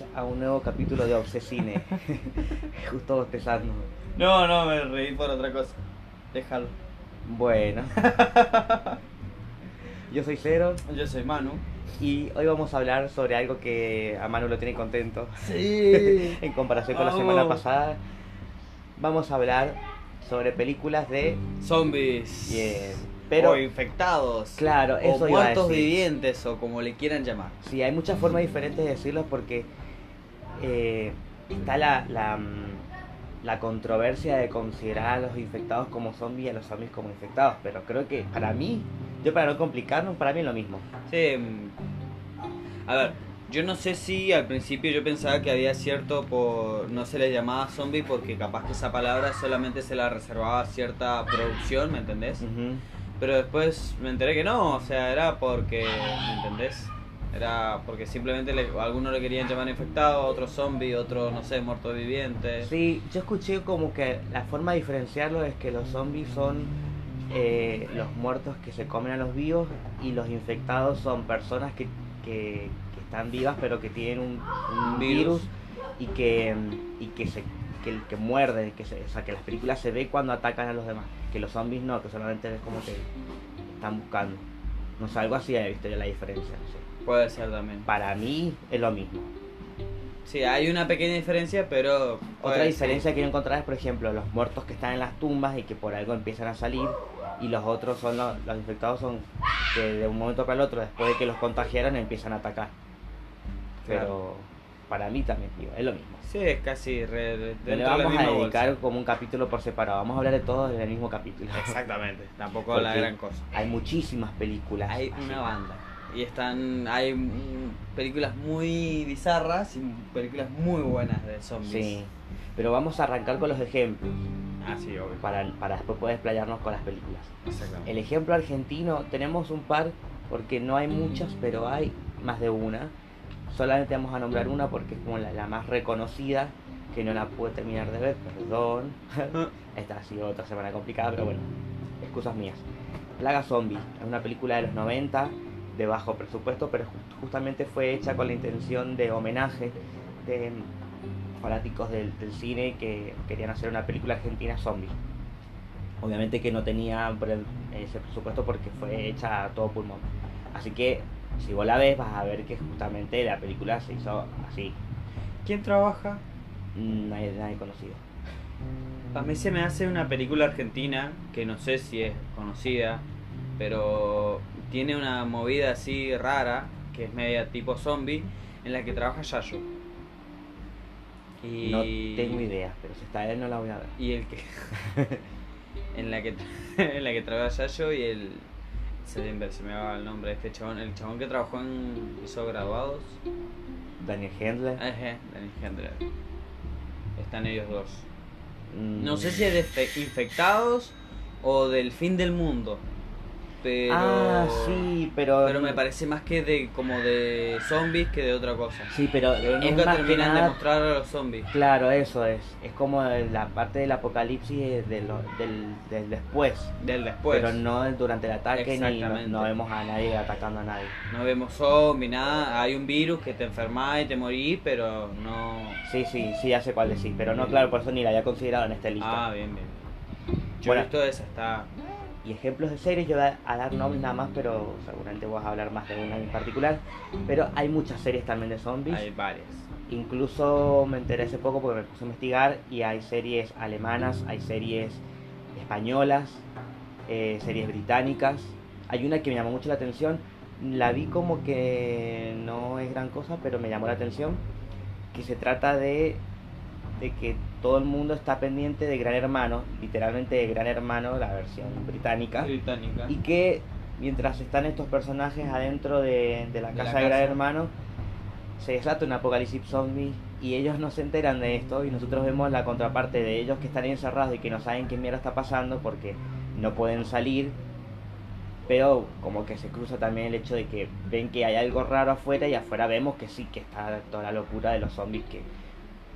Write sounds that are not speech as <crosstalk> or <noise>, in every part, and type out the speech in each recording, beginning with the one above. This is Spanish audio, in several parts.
Bienvenidos a un nuevo capítulo de Obsesine. <laughs> Justo bostezando. No, no, me reí por otra cosa. Déjalo. Bueno. <laughs> Yo soy Cero Yo soy Manu. y hoy vamos a hablar sobre algo que a Manu lo tiene contento. Sí. <laughs> en comparación con la semana pasada. Vamos a hablar sobre películas de... Zombies. Bien. Pero o infectados. Claro, eso O muertos vivientes, o como le quieran llamar. sí, hay muchas formas diferentes de decirlo porque eh, está la, la, mm, la controversia de considerar a los infectados como zombies y a los zombies como infectados. Pero creo que para mí, yo para no complicarnos, para mí es lo mismo. Sí. mm, A ver, yo no sé si al principio yo pensaba que había cierto por. No se les llamaba zombie porque capaz que esa palabra solamente se la reservaba a cierta producción, ¿me entendés? Pero después me enteré que no, o sea, era porque, ¿me entendés? Era porque simplemente le, algunos le querían llamar infectado, otros zombie, otros, no sé, muertos vivientes. Sí, yo escuché como que la forma de diferenciarlo es que los zombies son eh, los muertos que se comen a los vivos y los infectados son personas que, que, que están vivas pero que tienen un, un virus. Virus. y que y que se que, que muerde, que se, o sea que las películas se ve cuando atacan a los demás, que los zombies no, que solamente es como que están buscando. No sé, algo así he visto yo la diferencia. no sé. Puede ser también. Para mí es lo mismo. Sí, hay una pequeña diferencia, pero... Otra diferencia que yo encontré es, por ejemplo, los muertos que están en las tumbas y que por algo empiezan a salir, y los otros son los, los infectados son que de un momento para el otro, después de que los contagiaron, empiezan a atacar. Pero Claro. Para mí también, digo, es lo mismo. Sí, es casi re- No le vamos a dedicar bolsa. como un capítulo por separado, vamos a hablar de todos en el mismo capítulo. Exactamente, tampoco la gran cosa. Hay muchísimas películas. Hay así. una banda. Y están... Hay películas muy bizarras y películas muy buenas de zombies. Sí, pero vamos a arrancar con los ejemplos, Ah, sí, obvio. para, para después poder explayarnos con las películas. Exactamente. El ejemplo argentino, tenemos un par, porque no hay muchas, pero hay más de una. Solamente vamos a nombrar una porque es como la, la más reconocida, que no la pude terminar de ver, perdón. <laughs> Esta ha sido otra semana complicada, pero bueno, excusas mías. Plaga Zombie, es una película de los 90, de bajo presupuesto, pero ju- justamente fue hecha con la intención de homenaje de fanáticos del, del cine que querían hacer una película argentina zombie. Obviamente que no tenía ese presupuesto porque fue hecha a todo pulmón. Así que si vos la ves vas a ver que justamente la película se hizo así. ¿Quién trabaja? Nadie, nadie conocido. A mí se me hace una película argentina que no sé si es conocida, pero tiene una movida así rara, que es media tipo zombie, en la que trabaja Yayo. Y... No tengo idea, pero si está él no la voy a ver. Y el que... <laughs> en la que <laughs> en la que trabaja Yayo y el... Se, se me va el nombre de este chabón, el chabón que trabajó en... hizo graduados. Daniel Hendler. Ajá, Daniel Hendler. Están ellos dos. mm, No sé si es de fe- infectados o del fin del mundo. Pero. Ah, sí, pero. Pero me parece más que de como de zombies que de otra cosa. Sí, pero, Pero es nunca más que terminan de mostrar a los zombies. Claro, eso es. Es como la parte del apocalipsis de lo- del, del después. Del después. Pero no durante el ataque ni no, Exactamente. no vemos a nadie atacando a nadie. No vemos zombies, nada. Hay un virus que te enferma y te morís, pero no. Sí, sí, sí, ya sé cuál decís. Pero no, claro, por eso ni la había considerado en esta lista. Ah, bien, bien. Yo Bueno. he visto esa, está. Y ejemplos de series, yo voy a dar nombres nada más, pero seguramente vas a hablar más de una en particular. Pero hay muchas series también de zombies. Hay varias. Incluso me enteré hace poco porque me puse a investigar y hay series alemanas, hay series españolas, eh, series británicas. Hay una que me llamó mucho la atención, la vi como que no es gran cosa, pero me llamó la atención, que se trata de, de que todo el mundo está pendiente de Gran Hermano, literalmente de Gran Hermano, la versión británica, Británica. y que mientras están estos personajes adentro de, de la De casa la de Gran casa. Hermano, se desata un apocalipsis zombie y ellos no se enteran de esto y nosotros vemos la contraparte de ellos que están encerrados y que no saben qué mierda está pasando porque no pueden salir. Pero como que se cruza también el hecho de que ven que hay algo raro afuera y afuera vemos que sí que está toda la locura de los zombies que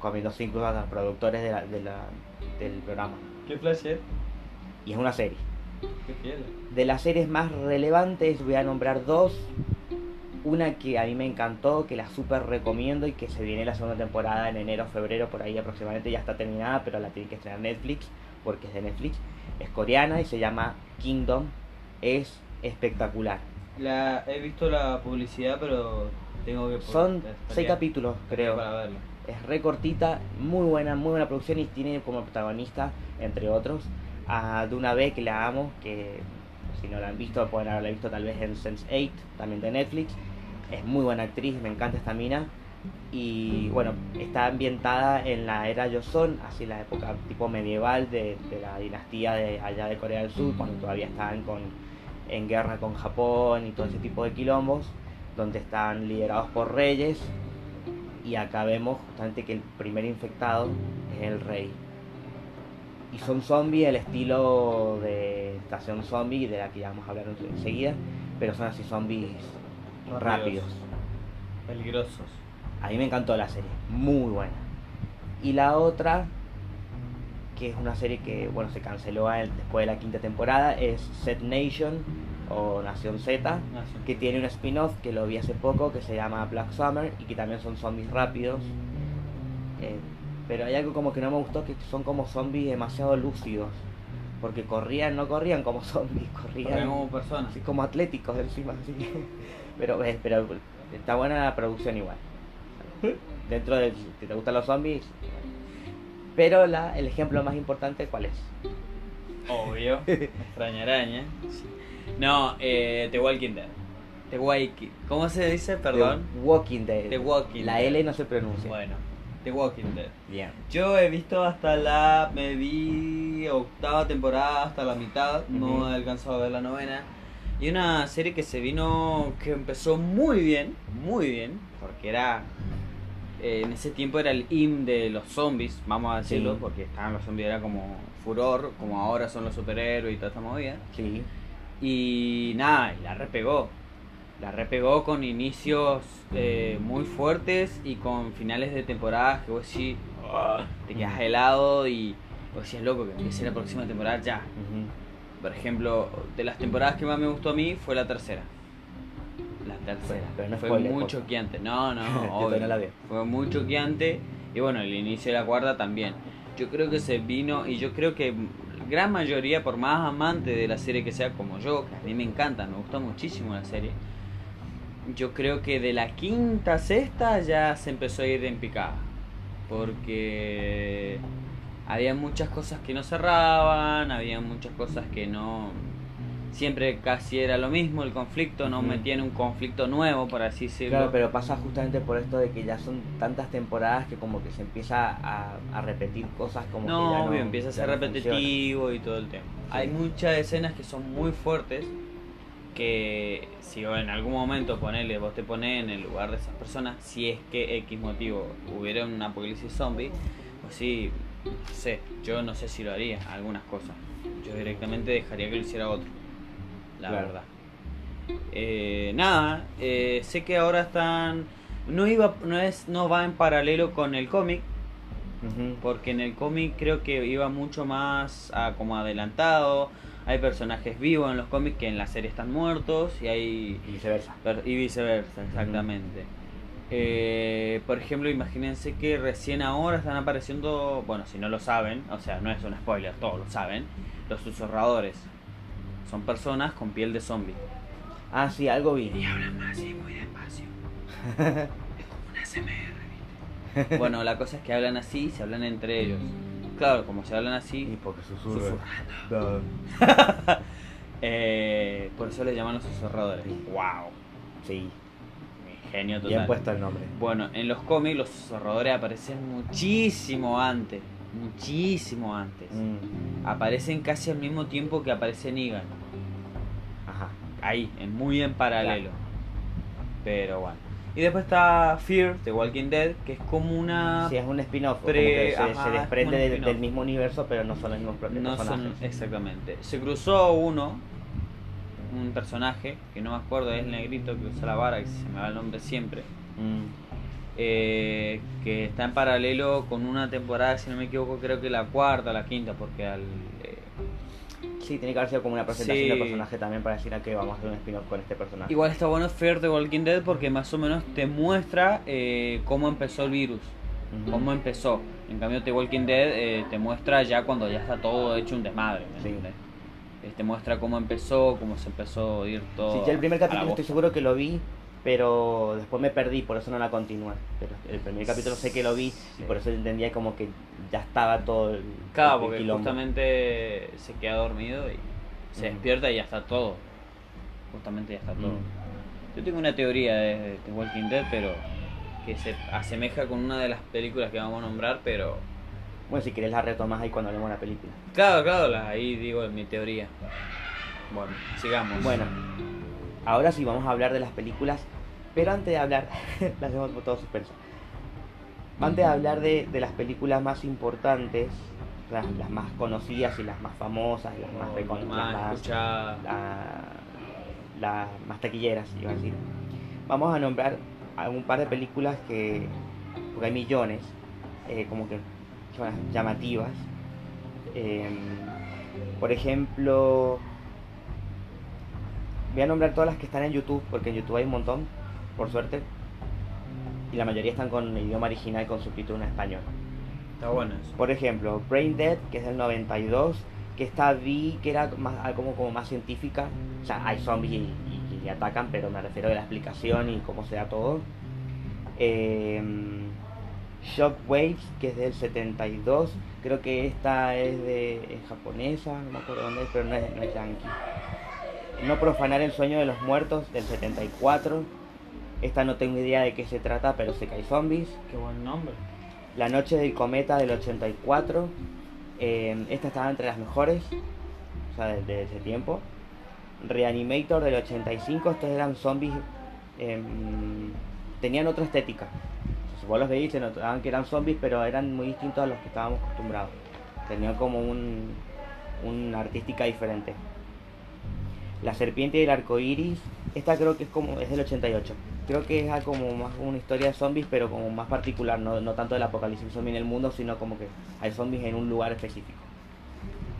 comiendo cinco los productores de la- de la- del programa. ¿Qué es? Y es una serie. ¿Qué fiel? De las series más relevantes voy a nombrar dos Una que a mí me encantó, que la súper recomiendo y que se viene la segunda temporada en enero, febrero, por ahí aproximadamente, ya está terminada, pero la tiene que estrenar Netflix, porque es de Netflix. Es coreana y se llama Kingdom. Es espectacular. La, he visto la publicidad, pero tengo que... Son seis capítulos, creo. Para verlo. Es re cortita, muy buena, muy buena producción y tiene como protagonista, entre otros, a Duna B, que la amo, que si no la han visto, pueden haberla visto tal vez en Sense8, también de Netflix. Es muy buena actriz, me encanta esta mina. Y bueno, está ambientada en la era Joseon, así la época tipo medieval de, de la dinastía de allá de Corea del Sur, cuando todavía estaban con, en guerra con Japón y todo ese tipo de quilombos, donde están liderados por reyes y acá vemos justamente que el primer infectado es el rey. Y son zombies el estilo de estación zombie, de la que ya vamos a hablar enseguida, pero son así zombies rápidos. Peligrosos. A mí me encantó la serie, muy buena. Y la otra, que es una serie que bueno se canceló después de la quinta temporada, es Set Nation o Nación Z, sí. que tiene un spin-off que lo vi hace poco que se llama Black Summer y que también son zombies rápidos. Eh, pero hay algo como que no me gustó, que son como zombies demasiado lúcidos. Porque corrían, no corrían como <laughs> zombies, corrían como personas. así como atléticos encima. Así. <laughs> Pero, eh, pero está buena la producción igual. Dentro de te gustan los zombies. Pero la, el ejemplo más importante, ¿cuál es? Obvio. <laughs> Extraña araña. No, eh, The Walking Dead. The Walking... ¿Cómo se dice? Perdón. The Walking Dead. The Walking la. L no se pronuncia. Bueno, The Walking Dead. Bien. Yo he visto hasta la. Me vi octava temporada, hasta la mitad. No he alcanzado a ver la novena. Y una serie que se vino. que empezó muy bien. Muy bien. Porque era. eh, en ese tiempo era el IM de los zombies, vamos a decirlo. Sí. Porque estaban los zombies, era como furor. Como ahora son los superhéroes y toda esta movida. Sí. Y nada, y la repegó. La repegó con inicios eh, muy fuertes y con finales de temporadas que vos decís, "Ah", te quedas helado y vos decís, loco, que empiece la próxima temporada ya. Por ejemplo, de las temporadas que más me gustó a mí fue la tercera. La tercera. Pero no fue spoiler, muy choqueante. No, no, <laughs> obvio. todavía no la vi. Fue muy choqueante. Y bueno, el inicio de la cuarta también. Yo creo que se vino, y yo creo que gran mayoría, por más amante de la serie que sea como yo, que a mí me encanta, me gusta muchísimo la serie. Yo creo que de la quinta a sexta ya se empezó a ir en picada. Porque había muchas cosas que no cerraban, había muchas cosas que no. Siempre casi era lo mismo el conflicto, no Ujú. metían un conflicto nuevo, por así decirlo. Claro, pero pasa justamente por esto de que ya son tantas temporadas que como que se empieza a, a repetir cosas como no, que ya no obvio, empieza a ser repetitivo y todo el tema. Hay muchas escenas que son muy fuertes que si en algún momento ponele, vos te pones en el lugar de esas personas, si es que X motivo hubiera un apocalipsis zombie, pues sí, no sé, yo no sé si lo haría, algunas cosas. Yo directamente dejaría que lo hiciera otro, la Claro. verdad. Eh, nada, eh, sé que ahora están, no iba, no es, no va en paralelo con el cómic, porque en el cómic creo que iba mucho más a como adelantado. Hay personajes vivos en los cómics que en la serie están muertos y hay Y viceversa. y viceversa, exactamente. Eh, por ejemplo, imagínense que recién ahora están apareciendo, bueno, si no lo saben, o sea, no es un spoiler, todos lo saben, los susurradores. Son personas con piel de zombie. Ah, sí, algo vi. Y hablan así muy despacio. <laughs> es como una SMR, ¿viste? Bueno, la cosa es que hablan así, se hablan entre ellos. Claro, como se hablan Y así, porque susurra. susurrando. <laughs> Eh, por eso le llaman los susurradores. Wow, Sí, genio total. bien puesto el nombre. Bueno, en los cómics los susurradores aparecen muchísimo antes. Muchísimo antes. Mm, Aparecen casi al mismo tiempo que aparece Negan. Ajá. Ahí, en, muy en paralelo. Pero bueno. Y después está Fear, de Walking Dead, que es como una... Sí, es un spin-off. Pre- se, se es desprende del, mismo universo, pero no son los mismos son personajes. exactamente. Se cruzó uno, un personaje, que no me acuerdo, es el negrito que usa la vara, que se me va el nombre siempre. Mm, eh, que está en paralelo con una temporada, si no me equivoco, creo que la cuarta o la quinta, porque al, eh, Sí, tiene que haber sido como una presentación Sí. del personaje también para decir a que vamos a hacer un spin-off con este personaje. Igual está bueno Fear the Walking Dead porque más o menos te muestra eh, cómo empezó el virus, Ujú. cómo empezó. En cambio The Walking Dead eh, te muestra ya cuando ya está todo hecho un desmadre. ¿me Sí. Eh, Te muestra cómo empezó, cómo se empezó a ir todo. Sí, ya el primer capítulo estoy seguro que lo vi, pero después me perdí, por eso no la continué. Pero el primer capítulo sé que lo vi y por eso entendía como que ya estaba todo el, Claro, el porque quilombo. justamente se queda dormido y se despierta y ya está todo. Justamente ya está todo. Yo tengo una teoría de Walking Dead, pero que se asemeja con una de las películas que vamos a nombrar, pero Bueno, si querés la retomas ahí cuando hablemos de la película. claro, claro, la- ahí digo mi teoría. Bueno, sigamos. Bueno, ahora sí vamos a hablar de las películas, pero antes de hablar, <laughs> las hacemos por todo suspenso. Antes de hablar de, de las películas más importantes, las, las más conocidas y las más famosas, las más O reconocidas, las más, escuchada. la- las más taquilleras, iba a decir. Vamos a nombrar algún par de películas que, porque hay millones, eh, como que son las llamativas. Em, por ejemplo, voy a nombrar todas las que están en YouTube, porque en YouTube hay un montón, por suerte. Y la mayoría están con el idioma original con subtítulos en español. Está bueno eso. Por ejemplo, Brain Dead, que es del 92, que esta vi que era más, como, como más científica. O sea, hay zombies y, y- y atacan, pero me refiero a la explicación y cómo se da todo. Eh, Shockwaves, que es del 72. Creo que esta es de es japonesa, no me acuerdo dónde es, pero no es, no es yankee. No profanar el sueño de los muertos, del 74. Esta no tengo idea de qué se trata, pero sé que hay zombies. Qué buen nombre. La noche del cometa del 84. eh, esta estaba entre las mejores. O sea, de, de ese tiempo. Reanimator del 85. Estos eran zombies. em, tenían otra estética. O sea, vos los veis, se notaban que eran zombies, pero eran muy distintos a los que estábamos acostumbrados. Tenían como un, una artística diferente. La serpiente y el arco iris. Esta creo que es como. es del 88. Creo que es como más una historia de zombies, pero como más particular, no, no tanto del apocalipsis zombie en el mundo, sino como que hay zombies en un lugar específico.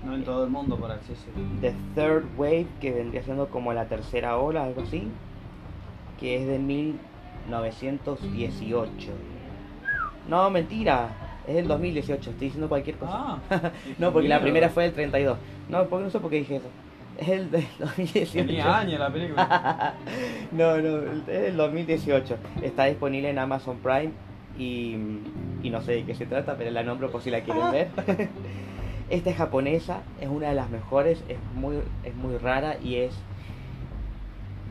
No en todo el mundo por acceso. The Third Wave, que vendría siendo como la tercera ola, algo así, que es de 1918. No, mentira, es del 2018, estoy diciendo cualquier cosa. Ah, <laughs> no, porque la primera fue del 32. No, porque no sé por qué dije eso. Es el del <laughs> 2018. Tenía años la película. <laughs> no, no, es del 2018. Está disponible en Amazon Prime y, y no sé de qué se trata, pero la nombro por si la quieren ver. <laughs> Esta es japonesa, es una de las mejores, es muy, es muy rara y es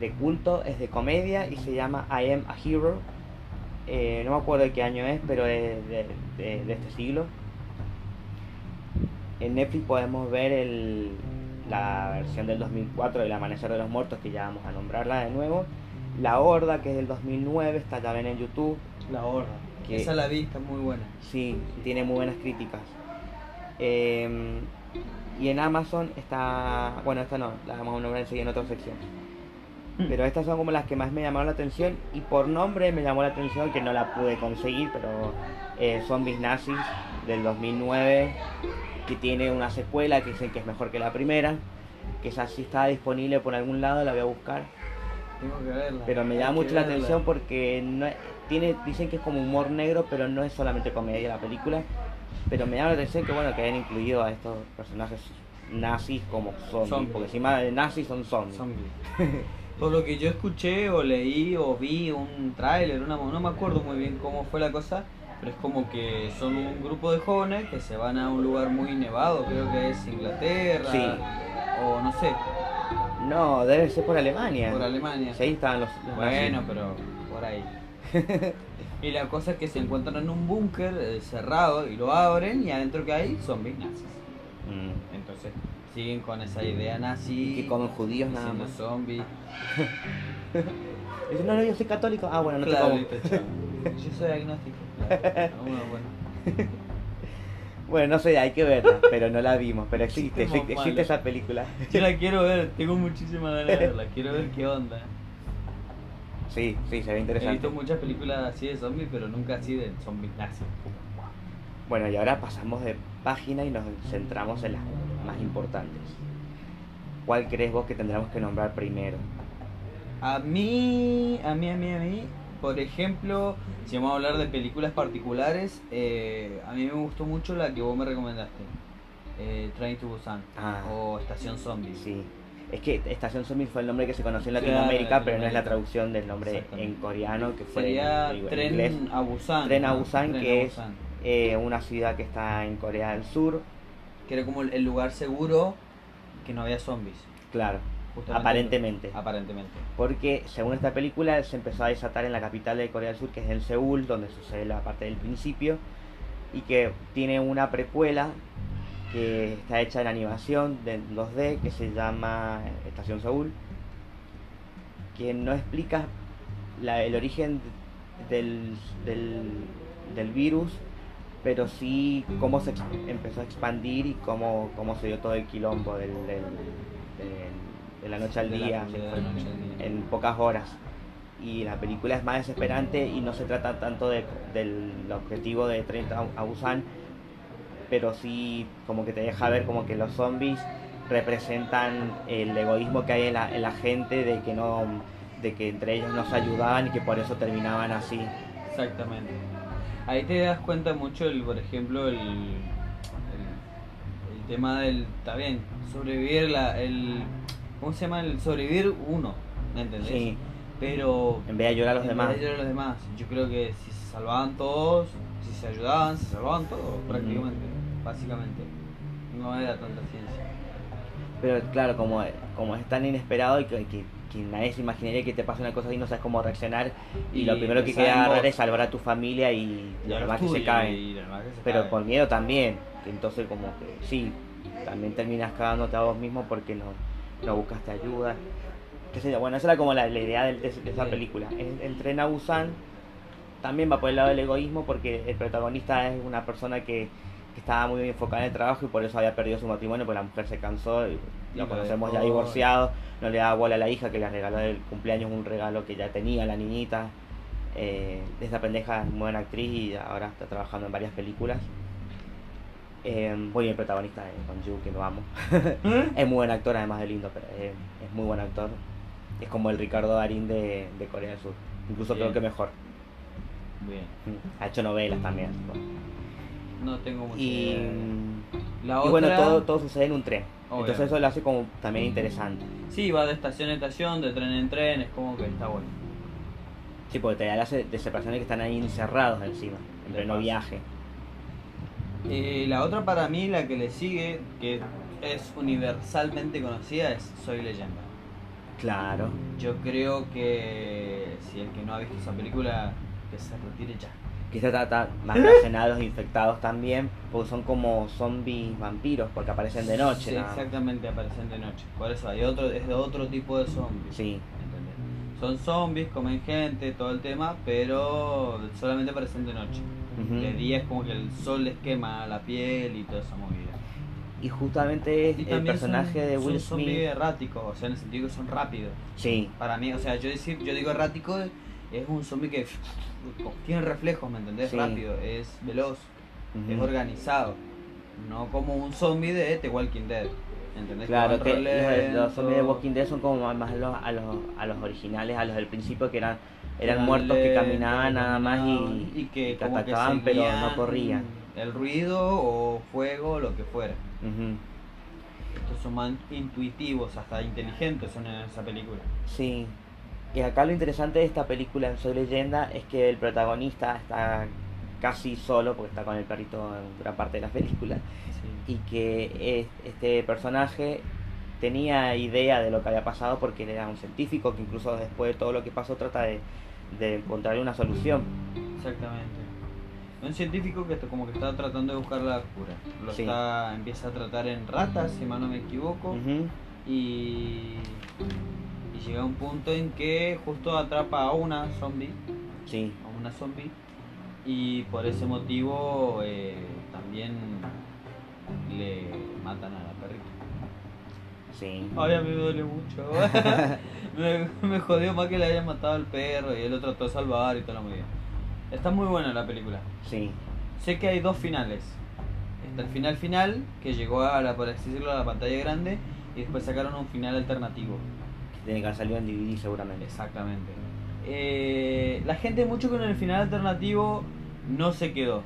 de culto, es de comedia y se llama I Am a Hero. Eh, no me acuerdo de qué año es, pero es de, de- de este siglo. En Netflix podemos ver el, la versión del 2004 del Amanecer de los Muertos, que ya vamos a nombrarla de nuevo. La Horda, que es del 2009, está también en YouTube. La horda. Que- Esa la vi, está muy buena. Sí, tiene muy buenas críticas. Eh, y en Amazon está. Bueno, esta no, la vamos a nombrar enseguida en otra sección. Pero estas son como las que más me llamaron la atención. Y por nombre me llamó la atención que no la pude conseguir, pero eh, Zombies Nazis del 2009, que tiene una secuela que dicen que es mejor que la primera. Que esa sí está disponible por algún lado, la voy a buscar. Tengo que verla. Pero me llama mucho la verla. atención porque no tiene, dicen que es como humor negro, pero no es solamente comedia la película. Pero me llama la atención que bueno que hayan incluido a estos personajes nazis como zombies, Zombies. porque encima de nazis son zombies. Zombie. <laughs> Por lo que yo escuché o leí o vi un tráiler, una, no me acuerdo muy bien cómo fue la cosa, pero es como que son un grupo de jóvenes que se van a un lugar muy nevado, creo que es Inglaterra Sí. o no sé, No, debe ser por Alemania. por Alemania. Sí, ahí estaban los, los Bueno, nazis. pero por ahí. <laughs> y la cosa es que se encuentran en un búnker eh, cerrado y lo abren y adentro que hay zombies nazis. Mm. Entonces siguen con esa idea nazi. Y que comen judíos nada más. zombies. <laughs> Dicen, no, no, yo soy católico. Ah, bueno, no Claro, te como. <laughs> Yo soy agnóstico. <laughs> Bueno, no sé, hay que verla, pero no la vimos. Pero existe, existe, existe esa película. Yo la quiero ver, tengo muchísimas ganas de verla, quiero ver qué onda. Sí, sí, se ve He interesante. visto muchas películas así de zombies, pero nunca así de zombies nazis. Bueno, y ahora pasamos de página y nos centramos en las más importantes. ¿cuál crees vos que tendríamos que nombrar primero? A mí, a mí, a mí, a mí, por ejemplo, si vamos a hablar de películas particulares, eh, a mí me gustó mucho la que vos me recomendaste, eh, Train to Busan Ah. o Estación Zombie. Sí. Es que Estación Zombie fue el nombre que se conoció en Claro, Latinoamérica, pero no es la traducción del nombre en coreano, que fue Sería en, en Tren inglés. a Busan. Tren a que a es-. Eh, una ciudad que está en Corea del Sur, Que era como el lugar seguro que no había zombies. claro, justamente. aparentemente. Aparentemente. Porque según esta película se empezó a desatar en la capital de Corea del Sur, que es en Seúl, donde sucede la parte del principio, y que tiene una precuela que está hecha en animación de 2D, que se llama Estación Seúl, que no explica la- el origen del, del, del virus, pero sí cómo se empezó a expandir y cómo, cómo se dio todo el quilombo del, del- del- de la noche al De noche día. en pocas horas. Y la película es más desesperante y no se trata tanto de- del objetivo de 30 a Busan, pero sí como que te deja ver como que los zombies representan el egoísmo que hay en la, en la gente de que no de que entre ellos no se ayudaban y que por eso terminaban así. Exactamente. Ahí te das cuenta mucho, el, por ejemplo, el, el, el tema del. Está bien, sobrevivir, la, el. ¿Cómo se llama? El sobrevivir uno, ¿me entendés? Sí, Pero. en vez de ayudar a los en demás. vez de ayudar a los demás, yo creo que si se salvaban todos, si se ayudaban, se salvaban todos, prácticamente, básicamente. No era tanta ciencia. Pero claro, como, como es tan inesperado y que, que- que nadie se imaginaría que te pase una cosa así, no sabes cómo reaccionar. Y, Y lo primero que queda agarrar es salvar a tu familia y Y los demás que se caen. Pero caen. por miedo también. Entonces como que sí, también terminas cagándote a vos mismo porque no, no buscaste ayuda. Qué sé yo, Bueno, esa era como la, la idea de, de- de esa Sí. película. El, el tren a Busan también va por el lado del egoísmo porque el protagonista es una persona que, que estaba muy enfocada en el trabajo y por eso había perdido su matrimonio porque la mujer se cansó y lo conocemos ya divorciado, no le daba bola a la hija que le regaló del cumpleaños un regalo que ya tenía la niñita. Eh, esta pendeja es muy buena actriz y ahora está trabajando en varias películas. Eh, bueno, y el protagonista Don Yu, que lo amo. <laughs> es muy buen actor, además de lindo, pero es, es muy buen actor. Es como el Ricardo Darín de, de Corea del Sur. Incluso Bien. creo que mejor. Bien. Mm, Ha hecho novelas también. No tengo mucha Y, idea. La y otra... bueno, todo, todo sucede en un tren. Entonces eso lo hace como también interesante. Sí, va de estación en estación, de tren en tren, es como que está bueno. Sí, porque te da la se- de separaciones que están ahí encerrados encima, en pleno viaje. Eh, la otra para mí, la que le sigue, que es universalmente conocida, es Soy Leyenda. Claro. Yo creo que si el que no ha visto esa película, que se retire ya. Que se trata más relacionada a los infectados también, porque son como zombies vampiros, porque aparecen de noche. Sí, exactamente, aparecen de noche. Por eso hay otro, es de otro tipo de zombies. Sí, ¿entendés? Son zombies, comen gente, todo el tema, pero solamente aparecen de noche. De día es como que el sol les quema la piel y toda esa movida. y justamente es Y el personaje son, de Will son Smith. zombies erráticos, o sea, en el sentido que son rápidos. Sí, Para mí, o sea, yo decir, yo digo errático, es un zombie que <laughs> tiene reflejos, ¿me entendés? Sí. Rápido, es veloz, es organizado. No como un zombie de The Walking Dead. ¿Entendés? Claro, que los, los zombies de Walking Dead son como más a los, a los, a los originales, a los del principio que eran, eran muertos que caminaban nada más y, y que, atacaban pero no corrían. El ruido o fuego, lo que fuera. Estos son más intuitivos, hasta inteligentes son en esa película. Sí. Y acá lo interesante de esta película en Soy Leyenda es que el protagonista está casi solo, porque está con el perrito en gran parte de la película, Sí. y que es- este personaje tenía idea de lo que había pasado porque él era un científico que incluso después de todo lo que pasó trata de, de encontrar una solución. Exactamente. Un científico que como que está tratando de buscar la cura. Lo Sí. está, empieza a tratar en ratas, si mal no me equivoco. Y llega a un punto en que justo atrapa a una zombie, Sí, a una zombie, y por ese motivo eh, también le matan a la perrita. Sí. Ay, a mí me duele mucho. <laughs> <laughs> me, me jodió más que le hayan matado al perro y él lo trató de salvar y toda la movida. Está muy buena la película. Sí, Sé que hay dos finales. Está el final final, que llegó a la, por así decirlo, a la pantalla grande, y después sacaron un final alternativo. Tiene que haber salido en DVD seguramente. Exactamente. Eh, la gente mucho con el final alternativo no se quedó.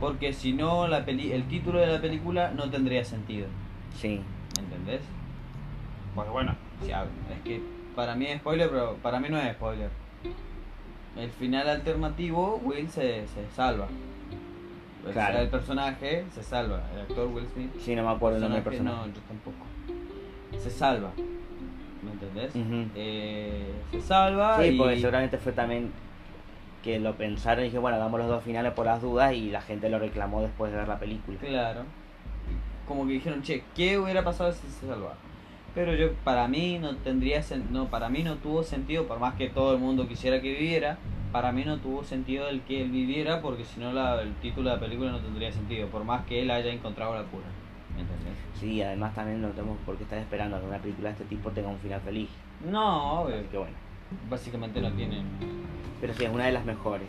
Porque si no, la peli el título de la película no tendría sentido. Sí. ¿Entendés? Pues bueno, es que para mí es spoiler, pero para mí no es spoiler. El final alternativo, Will se, se salva. Claro. el personaje se salva. El actor Will Smith. Sí, no me acuerdo el nombre del personaje, personaje. No, yo tampoco. Se salva. ¿Me entendés? Ujú. Eh, se salva Sí, y... porque seguramente fue también que lo pensaron y dije, bueno, damos los dos finales por las dudas y la gente lo reclamó después de ver la película. Claro. Como que dijeron, che, ¿qué hubiera pasado si se salvaba? Pero yo, para mí no tendría no, para mí no tuvo sentido, por más que todo el mundo quisiera que viviera, para mí no tuvo sentido el que él viviera, porque si no el título de la película no tendría sentido, por más que él haya encontrado la cura. ¿Me entendés? Sí, además también no tenemos por qué estar esperando que una película de este tipo tenga un final feliz. No, obvio. Así que bueno. Básicamente no tienen. Pero sí, es una de las mejores.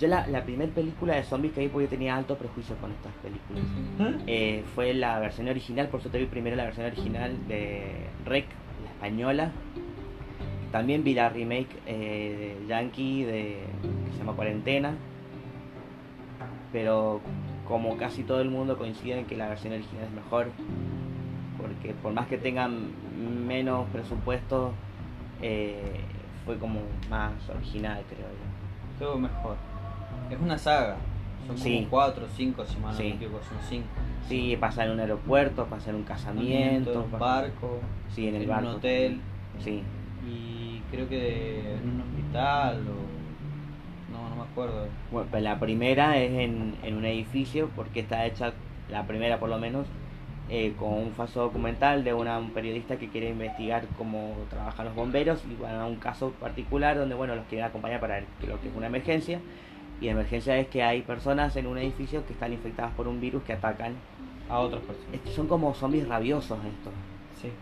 Yo la, la primera película de zombies que vi porque yo tenía alto prejuicio con estas películas. eh, fue la versión original, por eso te vi primero la versión original de Rec, la española. También vi la remake eh, de Yankee de, que se llama Cuarentena. Pero como casi todo el mundo coincide en que la versión original es mejor. Porque por más que tengan menos presupuesto, eh, fue como más original, creo yo. Todo mejor. Es una saga. Son como Sí. cuatro o cinco, si mal no Sí. me equivoco, son cinco. Sí, pasa en un aeropuerto, pasa en un casamiento, en un barco, Sí, en el en barco. un hotel Sí, y creo que en un hospital o no, no me acuerdo. bueno, pues la primera es en, en un edificio porque está hecha, la primera por lo menos, eh, con un falso documental de una, un periodista que quiere investigar cómo trabajan los bomberos y van a un caso particular donde bueno los quieren acompañar para ver lo que es una emergencia y emergencia es que hay personas en un edificio que están infectadas por un virus que atacan. A otras personas. Estos son como zombies rabiosos estos. Sí.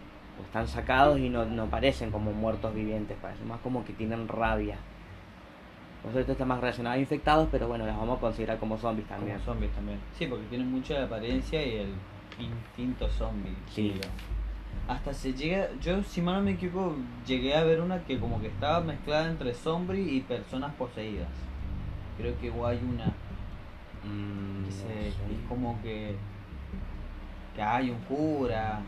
o están sacados y no, no parecen como muertos vivientes, parecen más como que tienen rabia. Por eso esto está más relacionado a infectados, pero bueno, las vamos a considerar como zombies también. Como zombies también. Sí, porque tienen mucha apariencia y el instinto zombie. Sí. Hasta se llega, yo si mal no me equivoco, llegué a ver una que como que estaba mezclada entre zombie y personas poseídas. Creo que hay una Mm, que no se, sé. es como que, que hay un cura,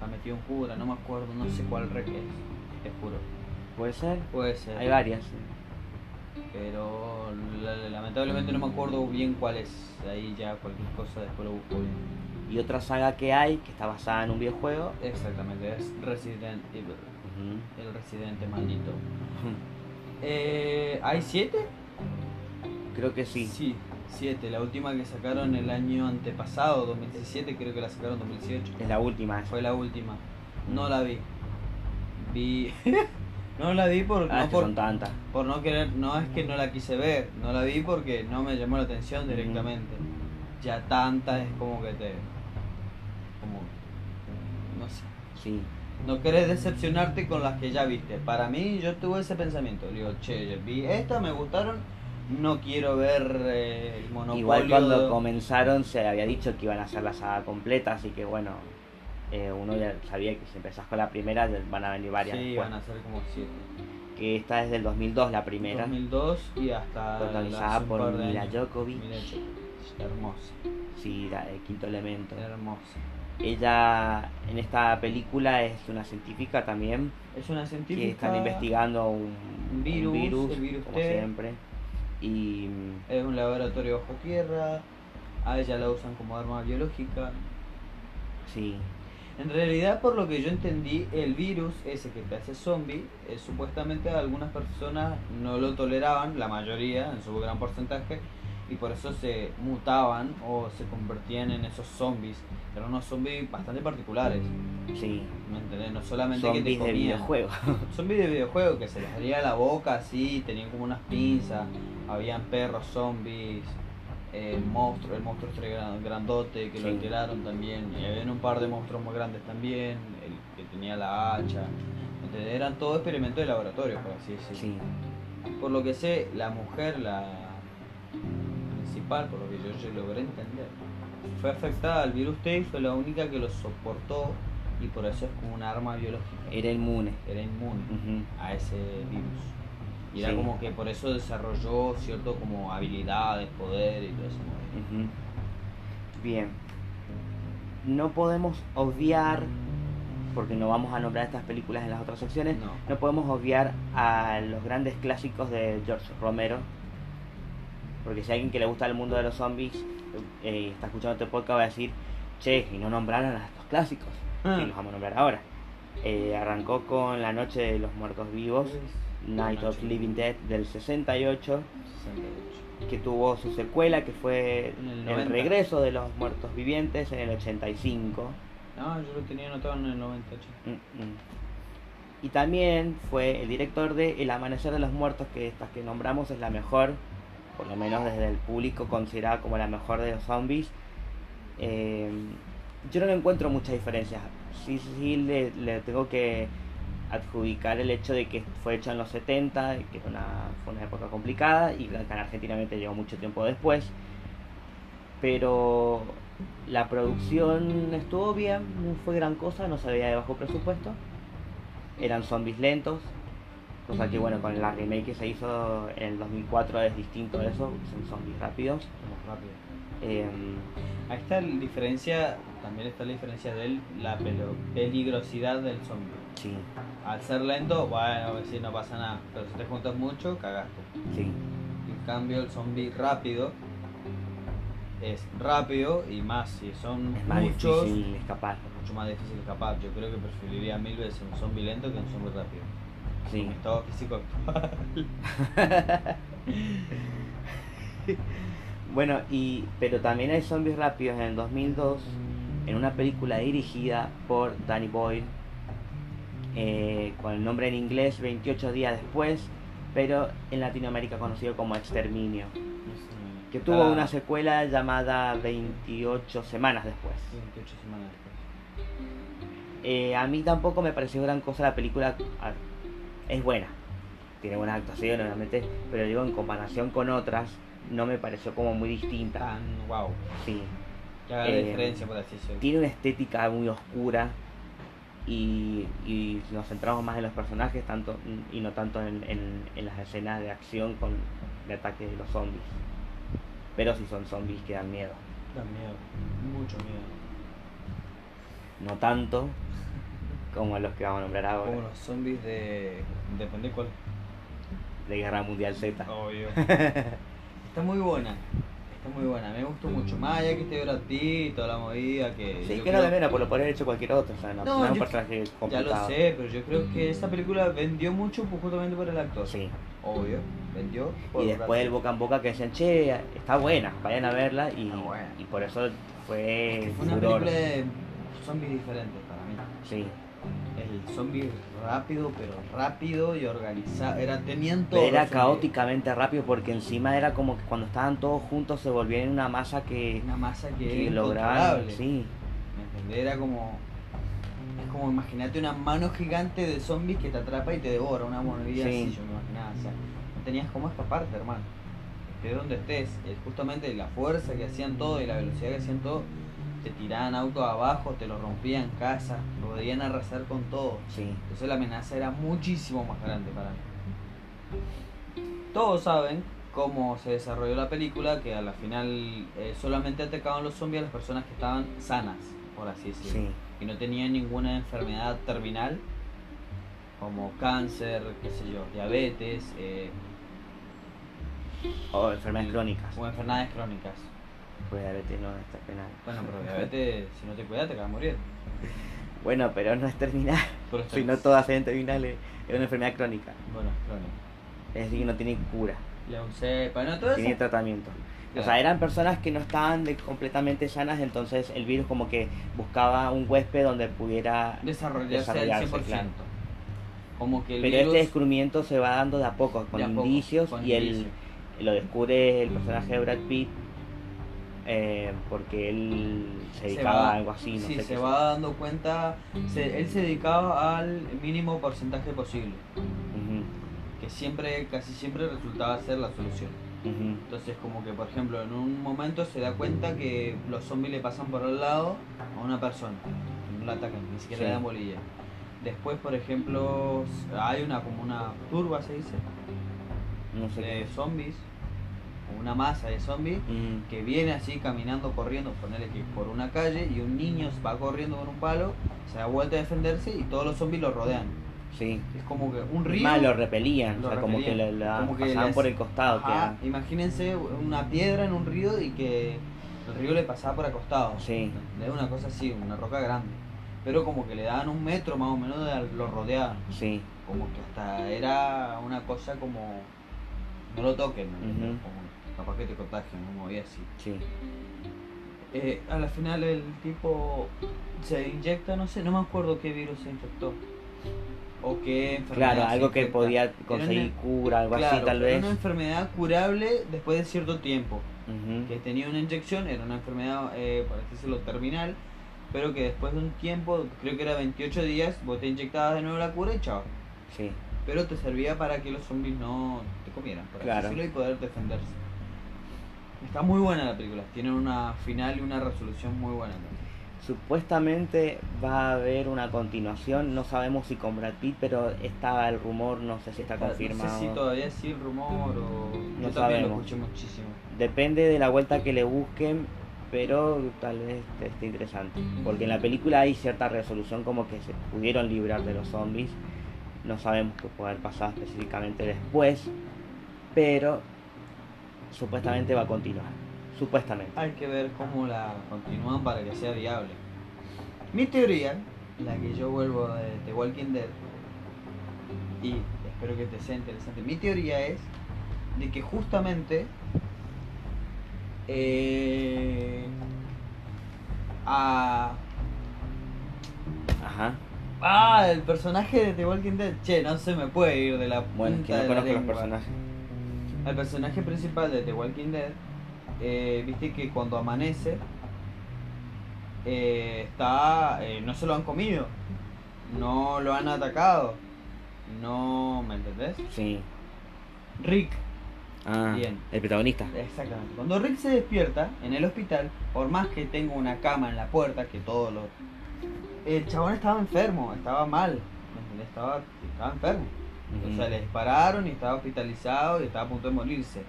ha metido un cura, no me acuerdo, no sé cuál rec es, te juro. ¿Puede ser? Puede ser. Hay varias. Pero la- lamentablemente no me acuerdo bien cuál es. Ahí ya cualquier cosa después lo busco bien. Y otra saga que hay, que está basada en un videojuego. Exactamente, es Resident Evil. El residente maldito. <laughs> Eh, ¿Hay siete? Creo que sí. Sí, siete. La última que sacaron el año antepasado, 2017, creo que la sacaron 2018. Es la última. Fue la última. No la vi. Vi. <laughs> no la vi por, Ah, no es que por, son tantas. por no querer. No es que no la quise ver. No la vi porque no me llamó la atención directamente. Ya tantas es como que te. Como. No sé. Sí. No querés decepcionarte con las que ya viste. Para mí, yo tuve ese pensamiento. Digo, che, vi esta, me gustaron. No quiero ver eh, el monopolio. Igual cuando comenzaron se había dicho que iban a hacer la saga completa, así que bueno, eh, uno ya sabía que si empezás con la primera van a venir varias Sí, después. van a ser como siete. Que esta es del 2002 la primera, 2002 y hasta. protagonizada por Mila. Djokovic, Mila. Hermosa. sí, la de quinto elemento. Hermosa. Ella en esta película es una científica también, Es una científica. que están investigando un, un virus, el virus como T. siempre. Y Es un laboratorio bajo tierra. A ella la usan como arma biológica. sí, En realidad, por lo que yo entendí, el virus ese que te hace zombie, eh, supuestamente algunas personas no lo toleraban, la mayoría, en su gran porcentaje, y por eso se mutaban o se convertían en esos zombies. Eran unos zombies bastante particulares, sí, ¿me entendés? No solamente que te zombies de comían. videojuego. <laughs> Zombies de videojuego que se les abría la boca así, tenían como unas pinzas, habían perros zombies, el monstruo, el monstruo este gran- grandote que lo alteraron también, y habían un par de monstruos más grandes también, el que tenía la hacha, ¿entendés? eran todo experimentos de laboratorio, por así decirlo. Sí, Por lo que sé, la mujer, la por lo que yo, yo logré entender, fue afectada al virus T y fue la única que lo soportó y por eso es como un arma biológica. Era inmune. Era inmune Ujú. a ese virus. Y era Sí. como que por eso desarrolló cierto como habilidades, poder y todo eso. Ujú. Bien. No podemos obviar, porque no vamos a nombrar estas películas en las otras secciones, No. no podemos obviar a los grandes clásicos de George Romero. Porque si alguien que le gusta el mundo de los zombies eh, está escuchando este podcast va a decir, che, y no nombraron a estos clásicos. Ah. Y los vamos a nombrar ahora. Eh, arrancó con La Noche de los Muertos Vivos, Night of Living Dead del 68, 68. que tuvo su secuela que fue el El 90. Regreso de los Muertos Vivientes en el 85. No, yo lo tenía anotado en el 98. Mm, mm. Y también fue el director de El Amanecer de los Muertos, que estas que nombramos es la mejor, por lo menos desde el público considerada como la mejor de los zombies. Eh, yo no encuentro muchas diferencias. Sí, sí, le, tengo que adjudicar el hecho de que fue hecho en los 70, y que era una, fue una época complicada y acá en Argentina llegó mucho tiempo después. Pero la producción estuvo bien, no fue gran cosa, no se veía de bajo presupuesto. Eran zombies lentos, cosa que bueno, con la remake que se hizo en el 2004 es distinto a eso, son zombies rápidos. Vamos rápido. Em, Ahí está la diferencia, también está la diferencia de la peligrosidad del zombie. sí, Al ser lento, bueno, si no pasa nada, pero si te juntas mucho, cagaste. sí, En cambio, el zombie rápido es rápido y más si son es más muchos, difícil escapar. mucho más difícil escapar. Yo creo que preferiría mil veces un zombie lento que un zombie rápido. Sí. Con mi estado físico actual. <laughs> Bueno, y pero también hay zombies rápidos en el 2002 en una película dirigida por Danny Boyle eh, con el nombre en inglés 28 días después, pero en Latinoamérica conocido como Exterminio, que tuvo Ah, una secuela llamada 28 semanas después. 28 semanas después. Eh, a mí tampoco me pareció gran cosa la película, es buena, tiene buenas actuaciones obviamente, pero digo en comparación con otras no me pareció como muy distinta. Tan wow. Sí. La Eh, diferencia, por así decirlo. tiene una estética muy oscura y, y nos centramos más en los personajes tanto y no tanto en, en- en las escenas de acción con de ataque de los zombies. Pero si son zombies que dan miedo. Da miedo, mucho miedo. No tanto como los que vamos a nombrar ahora. Como los zombies de. Depende cuál. De Guerra Mundial Z. Obvio. <laughs> Está muy buena. Está muy buena. Me gustó mucho. Más allá que esté Brad Pitt, toda la movida que. Sí, que no de menos, por lo podría haber hecho cualquier otro. O sea, no, No, no es un personaje Ya complicado. lo sé, pero yo creo que esa película vendió mucho pues, justamente por el actor. Sí. Obvio. Vendió. por Y después el boca en boca que decían, che, está buena, vayan a verla. Y, Está buena. y por eso fue Fue una furor. película de zombies diferentes para mí. Sí. El zombie rápido, pero rápido y organizado. Era, tenían todo. Era zombies. caóticamente rápido porque encima era como que cuando estaban todos juntos se volvían una masa que, Una masa que, que lograban. Sí, ¿Me entendés? Era como. Es como imagínate una mano gigante de zombies que te atrapa y te devora, una monedilla Sí. así, yo me imaginaba. O sea, no tenías cómo escaparte, hermano. De donde estés, eh, justamente la fuerza que hacían todo y la velocidad que hacían todo, te tiraban autos abajo, te lo rompían casa, lo podían arrasar con todo. sí. Entonces la amenaza era muchísimo más grande para mí. Todos saben cómo se desarrolló la película, que a la final eh, solamente atacaban los zombies a las personas que estaban sanas, por así decirlo. Sí. Y no tenían ninguna enfermedad terminal, como cáncer, qué sé yo, diabetes eh, O enfermedades crónicas. o enfermedades crónicas. Pues diabetes no está penal. Bueno, pero diabetes, si no te cuidas, te vas a morir. Bueno, pero no es terminal. Pero Si no es- todas sean terminales, es una enfermedad crónica. Bueno, crónica. Es decir, no tiene cura, Leucepa, no, todo eso. tiene tratamiento. O sea, eran personas que no estaban de- completamente sanas, entonces el virus como que buscaba un huésped donde pudiera desarrollarse, desarrollarse, al 100%. claro. Como que el Pero virus, este descubrimiento se va dando de a poco, con de a poco, indicios, con y él indicios. lo descubre el personaje de Brad Pitt eh, porque él se dedicaba va- a algo así, no sí, sé se qué va dando cuenta, se- él se dedicaba al mínimo porcentaje posible, que siempre, casi siempre resultaba ser la solución. Entonces como que por ejemplo en un momento se da cuenta que los zombies le pasan por al lado a una persona, no la atacan, ni siquiera Sí. le dan bolilla. Después por ejemplo hay una como una turba se dice, No sé de qué. zombies, una masa de zombies Mm, que viene así caminando, corriendo, ponerle que por una calle y un niño va corriendo con un palo, se da vuelta a defenderse y todos los zombies lo rodean. sí. Es como que un río. Más lo repelían, Lo o sea, como que la Como que pasaban les- por el costado. Ajá, que Imagínense una piedra en un río y que el río le pasaba por acostado. Sí. Es una cosa así, una roca grande. Pero como que le daban un metro más o menos, de, lo rodeaban. Sí, Como que hasta era una cosa como. No lo toquen. Como capaz que te contagian, una movida así. sí. Eh, a la final el tipo se inyecta, no sé, no me acuerdo qué virus se infectó. O qué enfermedad. Claro, algo que podía Era conseguir una- cura, algo claro, así tal era vez. una enfermedad curable después de cierto tiempo. Que tenía una inyección, era una enfermedad, eh, por así decirlo, terminal. Pero que después de un tiempo, creo que era 28 días, vos te inyectabas de nuevo la cura y chao. Sí, Pero te servía para que los zombies no te comieran, por Claro. y poder defenderse. Está muy buena la película, tiene una final y una resolución muy buena. Supuestamente va a haber una continuación, no sabemos si con Brad Pitt, pero estaba el rumor, no sé si está confirmado. No sé si todavía sí el rumor o. No Yo sabemos. lo escuché muchísimo. Depende de la vuelta que le busquen, pero tal vez esté interesante. Porque en la película hay cierta resolución como que se pudieron librar de los zombies. No sabemos qué puede haber pasado específicamente después, pero supuestamente va a continuar. Supuestamente. Hay que ver cómo la continúan para que sea viable. Mi teoría, la que yo vuelvo de The Walking Dead, y espero que te sea interesante, mi teoría es de que justamente eh, a Ajá. Ah, el personaje de The Walking Dead. Che, no se me puede ir de la Bueno, es punta que no de conozco los personajes. El personaje principal de The Walking Dead, eh, viste que cuando amanece, eh, está, eh, no se lo han comido, no lo han atacado, no, ¿me entendés? Sí. Rick, Ah, Bien. el protagonista. exactamente. Cuando Rick se despierta en el hospital, por más que tenga una cama en la puerta, que todo lo, el chabón estaba enfermo, estaba mal, ¿me entendés? Estaba, estaba enfermo. O sea, le dispararon y estaba hospitalizado y estaba a punto de morirse.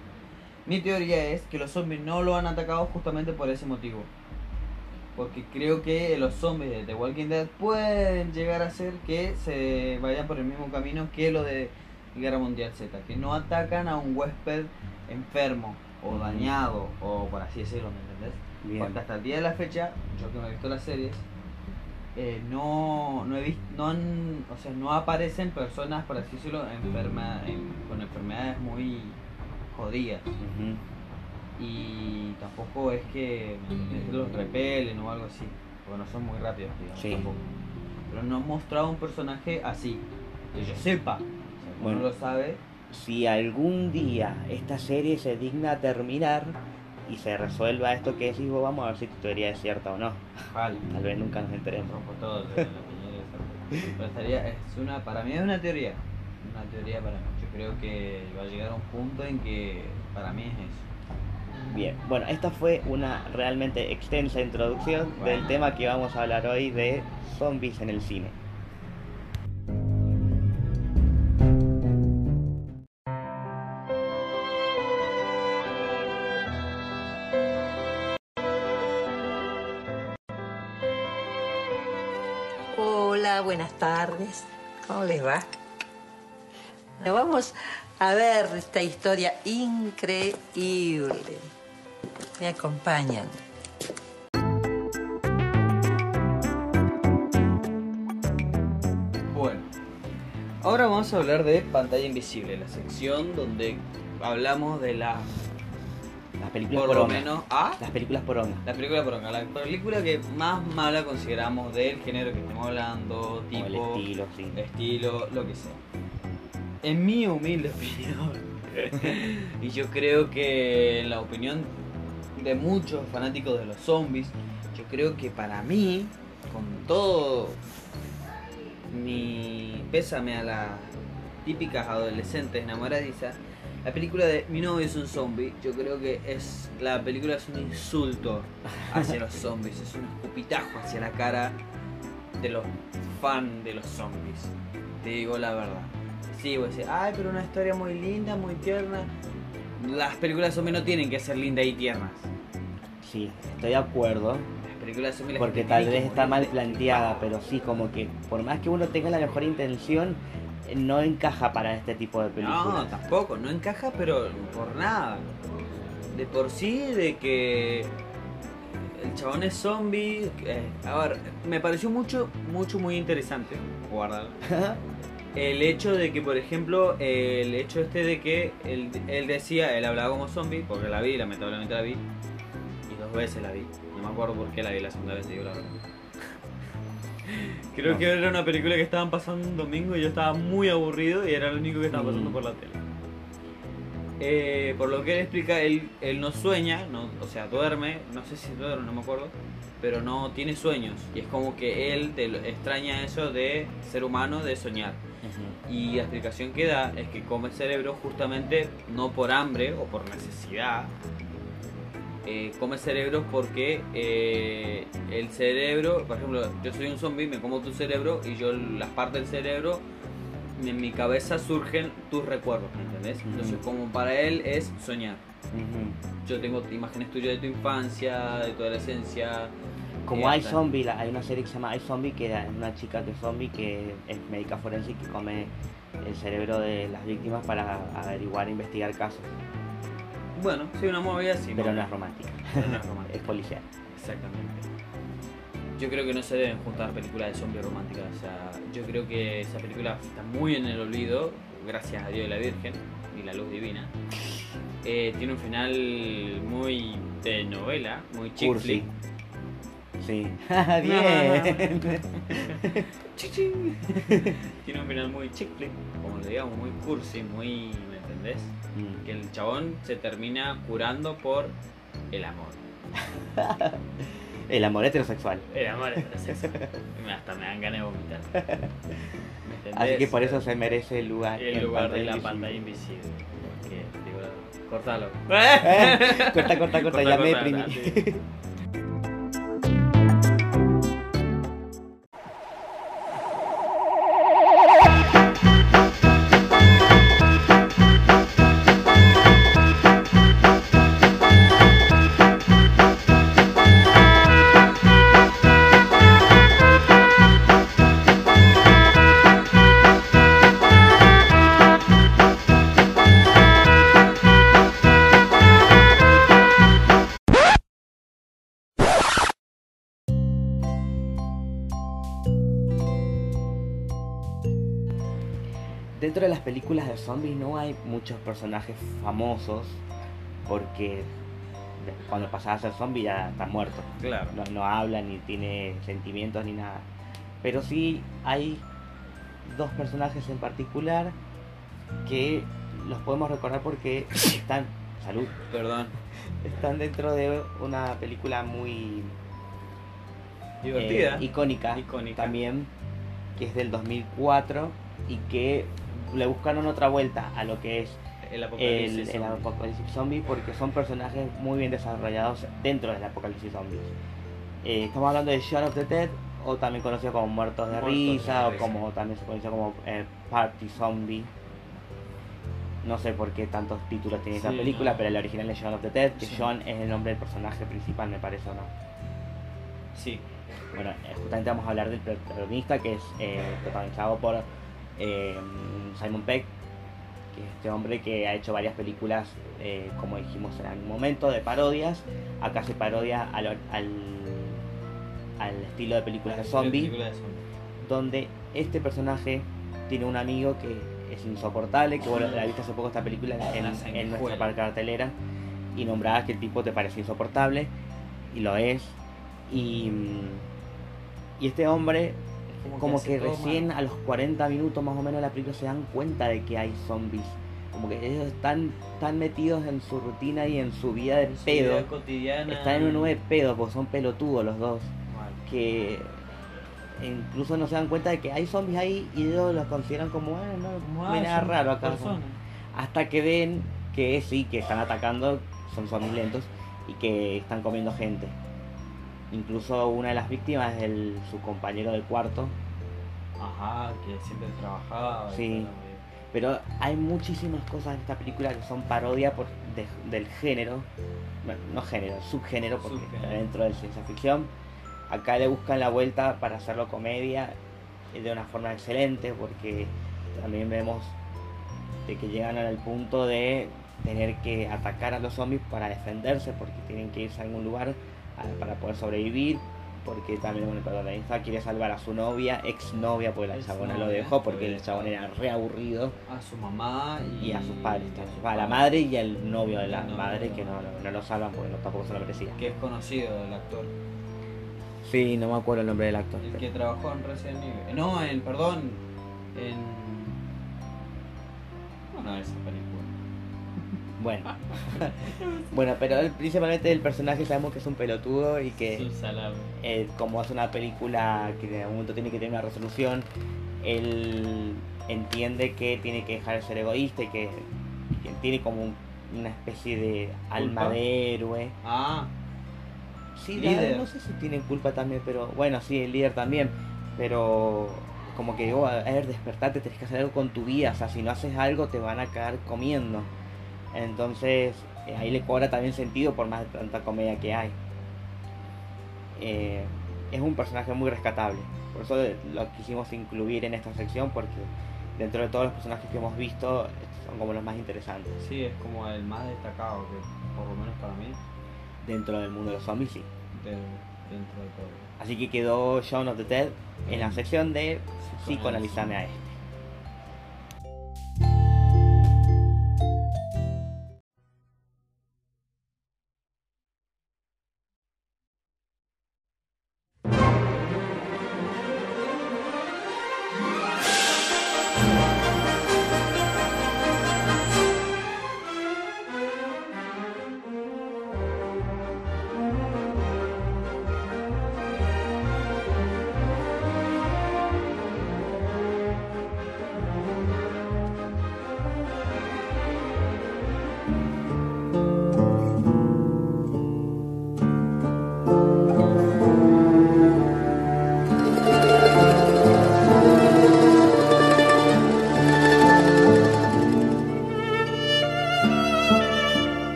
Mi teoría es que los zombies no lo han atacado justamente por ese motivo. Porque creo que los zombies de The Walking Dead pueden llegar a ser que se vayan por el mismo camino que lo de Guerra Mundial Z. Que no atacan a un huésped enfermo o dañado o por así decirlo, ¿me entendés? Bien. Porque hasta el día de la fecha, yo que no he visto las series, eh, no, no he visto, no han- o sea, no aparecen personas, por así decirlo, enferma, en- con enfermedades muy jodidas. Y tampoco es que los repelen o algo así, porque no son muy rápidos, digamos, Sí. tampoco. Pero no han mostrado un personaje así, que yo sepa. O sea, Bueno. no lo sabe, Si algún día esta serie se digna a terminar y se resuelva esto que decís vos, vamos a ver si tu teoría es cierta o no. vale. Tal vez nunca nos enteremos. todo Pero estaría, es una, para mí es una teoría, una teoría para mí. Yo creo que va a llegar a un punto en que para mí es eso. Bien, bueno, esta fue una realmente extensa introducción del tema que vamos a hablar hoy de zombies en el cine. Buenas tardes. ¿Cómo les va? Vamos a ver esta historia increíble. Me acompañan. Bueno, ahora vamos a hablar de Pantalla Invisible, la sección donde hablamos de la, Las películas por por lo onda. menos, ¿ah? Las películas por onda. La película poronga, la película que más mala consideramos del género que estemos hablando, tipo, el estilo, sí. estilo, lo que sea. En mi humilde <laughs> opinión, y yo creo que en la opinión de muchos fanáticos de los zombies, yo creo que para mí, con todo mi pésame a las típicas adolescentes enamoradizas, La película de Mi novio es un zombie, yo creo que es la película es un insulto hacia los zombies, es un escupitajo hacia la cara de los fans de los zombies. Te digo la verdad. Sí, voy a decir, ay, pero una historia muy linda, muy tierna. Las películas zombies no tienen que ser lindas y tiernas. Sí, estoy de acuerdo. Las películas zombies las Porque que tal vez está mal planteada, pero sí, como que por más que uno tenga la mejor intención, no encaja para este tipo de No, películas. tampoco, no encaja, pero por nada. De por sí, de que el chabón es zombie. eh, a ver, me pareció mucho, mucho, muy interesante. Guárdalo. <laughs> El hecho de que, por ejemplo, el hecho este de que él, él decía, él hablaba como zombie, porque la vi, lamentablemente la vi, y dos veces la vi. No me acuerdo por qué la vi la segunda vez, digo la verdad. Creo No. que era una película que estaban pasando un domingo y yo estaba muy aburrido y era lo único que estaba pasando Mm. por la tele. Eh, por lo que él explica, él, él no sueña, no, o sea, duerme, no sé si duerme, no me acuerdo, pero no tiene sueños. Y es como que él te extraña eso de ser humano, de soñar. Ujú. Y la explicación que da es que come cerebro justamente no por hambre o por necesidad. Eh, come cerebro porque eh, el cerebro, por ejemplo, yo soy un zombie, me como tu cerebro y yo las partes del cerebro, en mi cabeza surgen tus recuerdos, ¿me entendés? Ujú. Entonces como para él es soñar. Yo tengo imágenes tuyas de tu infancia, de tu adolescencia. Como eh, hay zombie, hay una serie que se llama hay zombie que es una chica que es zombie que es médica forense y que come el cerebro de las víctimas para averiguar e investigar casos. Bueno, sí, una movida así. pero ¿no? no es romántica, Pero no es romántica. <laughs> es policial. Exactamente. Yo creo que no se deben juntar películas de zombies románticas. O sea, yo creo que esa película está muy en el olvido, gracias a Dios y la Virgen y la luz divina. Eh, tiene un final muy de novela, muy chick Cursi. flick. Sí. <laughs> <laughs> Bien. Chichín. tiene un final muy chick flick, como le digamos, muy cursi, muy, ¿me entendés? Mm. Que el chabón se termina curando por el amor. <laughs> El amor heterosexual. El amor eso. Hasta me dan ganas de vomitar. <laughs> Así que por eso se merece el lugar. El lugar de la pantalla invisible. Digo, cortalo. <laughs> corta, corta, corta, ya me deprimí. Películas de zombies no hay muchos personajes famosos porque cuando pasas a ser zombie ya está muerto. Claro. No, no habla ni tiene sentimientos ni nada. Pero sí hay dos personajes en particular que los podemos recordar porque están, salud, Perdón. están dentro de una película muy Divertida. eh, icónica, Icónica. también, que es del 2004 y que le buscaron otra vuelta a lo que es el apocalipsis. el zombie. apocalipsis zombie porque son personajes muy bien desarrollados dentro del apocalipsis zombies. Eh, estamos hablando de Shaun of the Dead o también conocido como Muertos de Muertos de Risa o como también se conoce como eh, Party Zombie. No sé por qué tantos títulos tiene esa Sí, película, no. pero el original es Shaun of the Dead, que Sí. Shaun es el nombre del personaje principal, me parece o no. Sí. Bueno, eh, justamente vamos a hablar del protagonista que es eh, protagonizado por eh, Simon Peck, que es este hombre que ha hecho varias películas, eh, como dijimos en algún momento, de parodias. Acá se parodia al, al, al estilo de películas de zombie, Película de zombie. donde este personaje tiene un amigo que es insoportable, que bueno, la viste hace poco esta película en, nuestra cartelera y nombrabas que el tipo te parece insoportable y lo es. Y, y este hombre como que recién a los 40 minutos más o menos de la película se dan cuenta de que hay zombies. Como que ellos están tan metidos en su rutina y en su vida de En su pedo. vida cotidiana. Están en un nube de pedo, porque son pelotudos los dos. Que incluso no se dan cuenta de que hay zombies ahí y ellos los consideran como, "Ah, no, no hay nada raro acá. Hasta que ven que sí, que están atacando, son zombies lentos y que están comiendo gente. Incluso una de las víctimas es el, su compañero del cuarto. Ajá, que siempre trabajaba. Sí. todo, Pero hay muchísimas cosas en esta película que son parodia por, de- del género. Bueno, no género, subgénero, porque Subgénero. está dentro de ciencia ficción. Acá le buscan la vuelta para hacerlo comedia eh, de una forma excelente, porque también vemos de que llegan al punto de tener que atacar a los zombies para defenderse, porque tienen que irse a algún lugar para poder sobrevivir. Porque también bueno, el protagonista quiere salvar a su novia, ex novia, porque la chabona lo Exnovia, dejó, porque porque el chabón era re aburrido A su mamá y, y a sus padres, a a la madre y al novio de la madre ¿no? que no, no, lo salvan porque no, tampoco se lo merecía. Que es conocido el actor. Sí, no me acuerdo el nombre del actor. El pero- que trabajó en Resident Evil. No, en, perdón, en... Bueno, esa película. Bueno. <laughs> bueno, pero él, principalmente el personaje sabemos que es un pelotudo y que eh, como es una película que en algún momento tiene que tener una resolución, él entiende que tiene que dejar de ser egoísta y que, que tiene como un- una especie de alma ¿Culpa? de héroe. Ah, Sí, Líder. la- no sé si tienen culpa también, pero bueno, sí, el líder también, pero como que digo, a ver, despertate, tenés que hacer algo con tu vida, o sea, si no haces algo te van a caer comiendo. Entonces, eh, ahí le cobra también sentido por más de tanta comedia que hay. Eh, es un personaje muy rescatable, por eso lo quisimos incluir en esta sección, porque dentro de todos los personajes que hemos visto, son como los más interesantes. sí, es como el más destacado, que por lo menos para mí, Dentro del mundo de los zombies, sí. del- dentro de todo. Así que quedó Shaun of the Dead en la sección de psicoanalizame a este.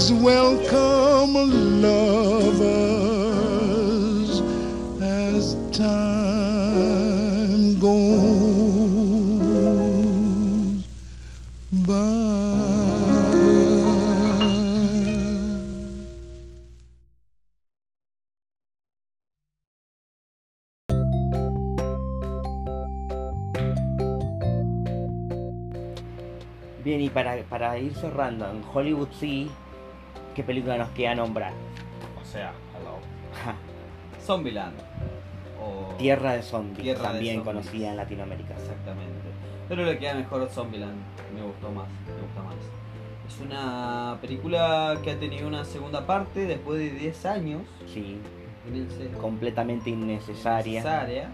Always welcome lovers as time goes by. Bien, y para, para ir cerrando, en Hollywood sí, ¿qué película nos queda nombrar? O sea, hello. Zombieland. O... Tierra de Zombies, Tierra de también Zombies. conocida en Latinoamérica. Exactamente. Pero le queda mejor Zombieland. Me gustó más. Me gusta más. Es una película que ha tenido una segunda parte después de 10 años. Sí, completamente innecesaria. necesaria.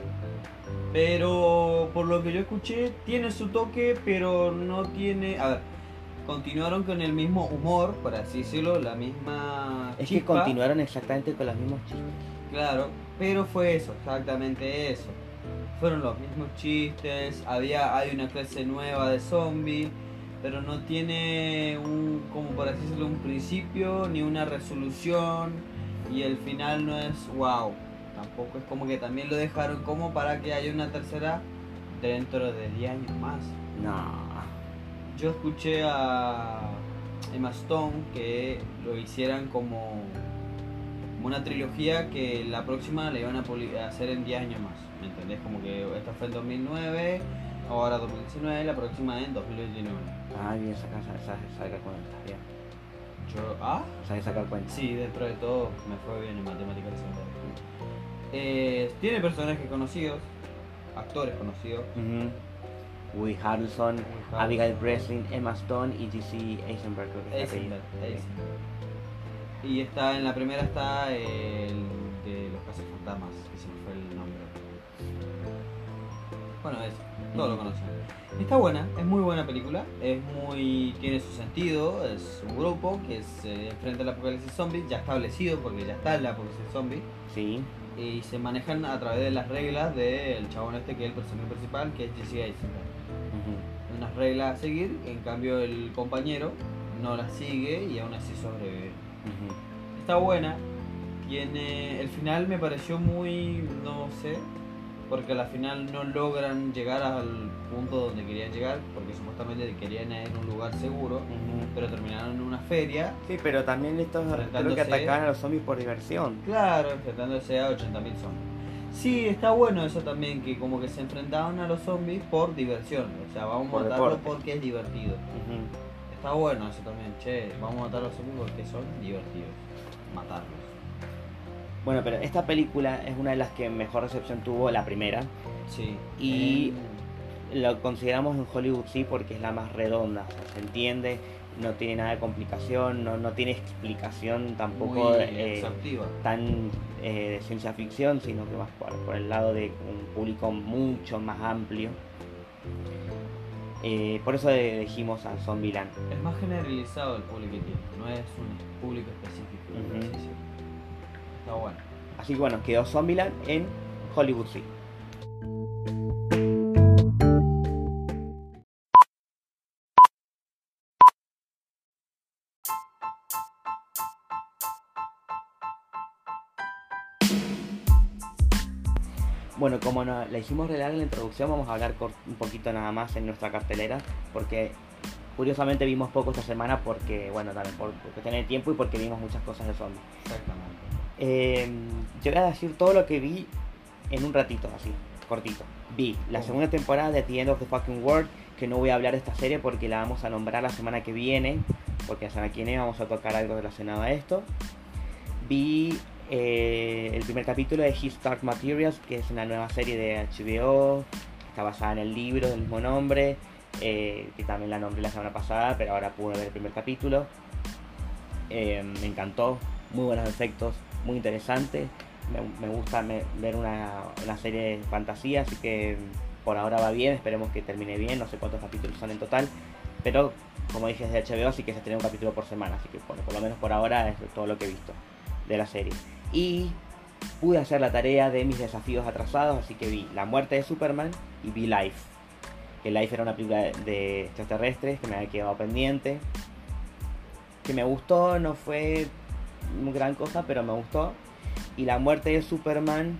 Pero por lo que yo escuché, tiene su toque, pero no tiene. A ver, continuaron con el mismo humor, por así decirlo, la misma. Es que continuaron exactamente con los mismos chistes. Claro, pero fue eso, exactamente eso. Fueron los mismos chistes, había, hay una clase nueva de zombie, pero no tiene un, como por así decirlo, un principio ni una resolución y el final no es wow. Tampoco es como que también lo dejaron como para que haya una tercera dentro de 10 años más. No. Yo escuché a Emma Stone que lo hicieran como, como una trilogía que la próxima la iban a hacer en 10 años más. ¿Me entendés? Como que esta fue en 2009, ahora 2019, la próxima en 2029. Ah, bien, saca, saca, saca- cuenta. Bien. Yo, ¿Ah? Sabes sacar cuenta. Sí, dentro de todo me fue bien en matemáticas. Eh, tiene personajes conocidos, actores conocidos. Woody Harrelson. Abigail Breslin, Emma Stone y G.C. Eisenberg. creo que es el Eisenberg, apellido. Eisenberg. Y está en la primera está el de los cazafantasmas, que se me fue el nombre. Bueno, es, todos lo conocen. Está buena, es muy buena película, es muy tiene su sentido, es un grupo que se enfrenta al apocalipsis zombie, ya establecido porque ya está el apocalipsis zombie, Sí, y se manejan a través de las reglas del chabón este que es el personaje principal, que es Jesse Eisenberg. Reglas a seguir, en cambio el compañero no las sigue y aún así sobrevive. ujú. Está buena. Tiene. El final me pareció muy. no sé. Porque al final no logran llegar al punto donde querían llegar. Porque supuestamente querían ir a un lugar seguro. Pero terminaron en una feria. Sí, pero también estos creo que atacaban a los zombies por diversión. Claro, enfrentándose a 80.000 zombies. Sí, está bueno eso también. Que como que se enfrentaban a los zombies por diversión. O sea, vamos Por a matarlos deporte. porque es divertido. Está bueno eso también. Che, vamos a matar a los zombies porque son divertidos. Matarlos. Bueno, pero esta película es una de las que mejor recepción tuvo, la primera. Sí. Y- Eh, Lo consideramos en Hollywood sí porque es la más redonda, o sea, se entiende, no tiene nada de complicación, no, no tiene explicación tampoco eh, tan eh, de ciencia ficción, sino que más por, por el lado de un público mucho más amplio. Eh, por eso elegimos a Zombieland. Es más generalizado el público que tiene, no es un público específico. Está bueno. Así que bueno, quedó Zombieland en Hollywood sí. Como no, le hicimos relar en la introducción, vamos a hablar un poquito nada más en nuestra cartelera, porque curiosamente vimos poco esta semana porque, bueno, también por, de tiempo y porque vimos muchas cosas de zombies. Exactamente. Eh, yo voy a decir todo lo que vi en un ratito, así, cortito. Vi la segunda temporada de The End of the Fucking World, que no voy a hablar de esta serie porque la vamos a nombrar la semana que viene, porque la semana que viene vamos a tocar algo relacionado a esto. Vi eh, el primer capítulo de His Dark Materials, que es una nueva serie de HBO, está basada en el libro del mismo nombre, eh, que también la nombré la semana pasada, pero ahora pude ver el primer capítulo. Eh, me encantó, muy buenos efectos, muy interesante. Me, gusta ver una, una serie de fantasía, así que por ahora va bien, esperemos que termine bien, no sé cuántos capítulos son en total, pero como dije es de HBO, así que se tiene un capítulo por semana, así que bueno, por lo menos por ahora es todo lo que he visto de la serie. Y pude hacer la tarea de mis desafíos atrasados, así que vi La muerte de Superman y vi Life. Que Life era una película de- extraterrestres que me había quedado pendiente. Que me gustó, no fue gran cosa, pero me gustó. Y La muerte de Superman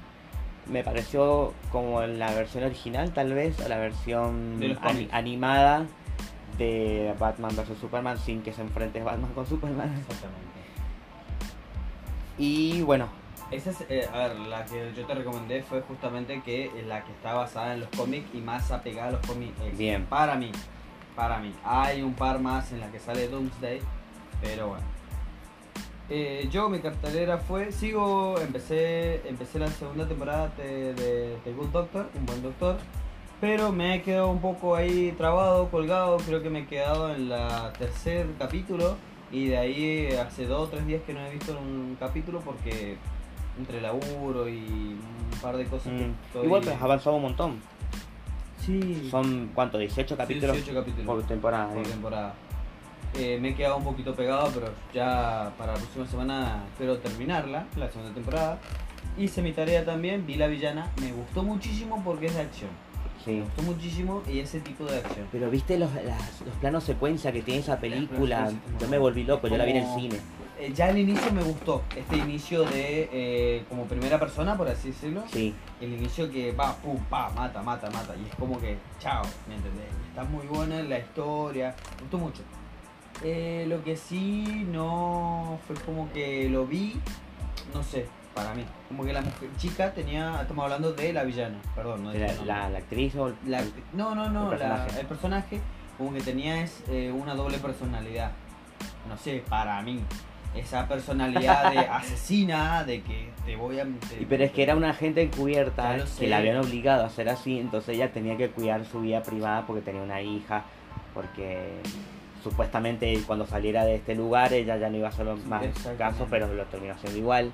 me pareció como la versión original, tal vez, o la versión De ani- animada de Batman vs Superman sin que se enfrente Batman con Superman. Exactamente. Y bueno, Esa es, eh, a ver, la que yo te recomendé fue justamente que es la que está basada en los cómics y más apegada a los cómics. Bien. Para mí, para mí. Hay un par más en la que sale Doomsday, pero bueno. Eh, yo mi cartelera fue, sigo, empecé, empecé la segunda temporada de, de The Good Doctor, un buen doctor, pero me he quedado un poco ahí trabado, colgado, creo que me he quedado en la tercer capítulo y de ahí hace dos o tres días que no he visto un capítulo porque entre laburo y un par de cosas que mm, estoy... igual que has avanzado un montón. Sí, Son, ¿cuánto? 18 capítulos 18 capítulos por temporada. por eh. temporada. Eh, me he quedado un poquito pegado, pero ya para la próxima semana espero terminarla, la segunda temporada. Hice mi tarea también, vi La Villana, me gustó muchísimo porque es de acción. Sí. Me gustó muchísimo y ese tipo de acción. Pero viste los, las- los planos secuencia que tiene esa película. Yo me volví loco, yo la vi en el cine. Eh, ya al inicio me gustó, este inicio de eh, como primera persona, por así decirlo. Sí. El inicio que va, pum, pa, mata, mata, mata. Y es como que, chao, ¿me entendés? Está muy buena la historia, me gustó mucho. Eh, lo que sí no fue como que lo vi, no sé, para mí. Como que la mujer chica tenía, estamos hablando de la villana, perdón, no La, la- la actriz o La- no, no, no, el la- personaje. el personaje como que tenía es, eh, una doble personalidad. No sé, para mí. esa personalidad de <laughs> asesina, de que te voy a... te- Y pero es que era una agente encubierta que la habían obligado a hacer así, entonces ella tenía que cuidar su vida privada porque tenía una hija, porque supuestamente cuando saliera de este lugar ella ya no iba a hacer más casos, pero lo terminó haciendo igual.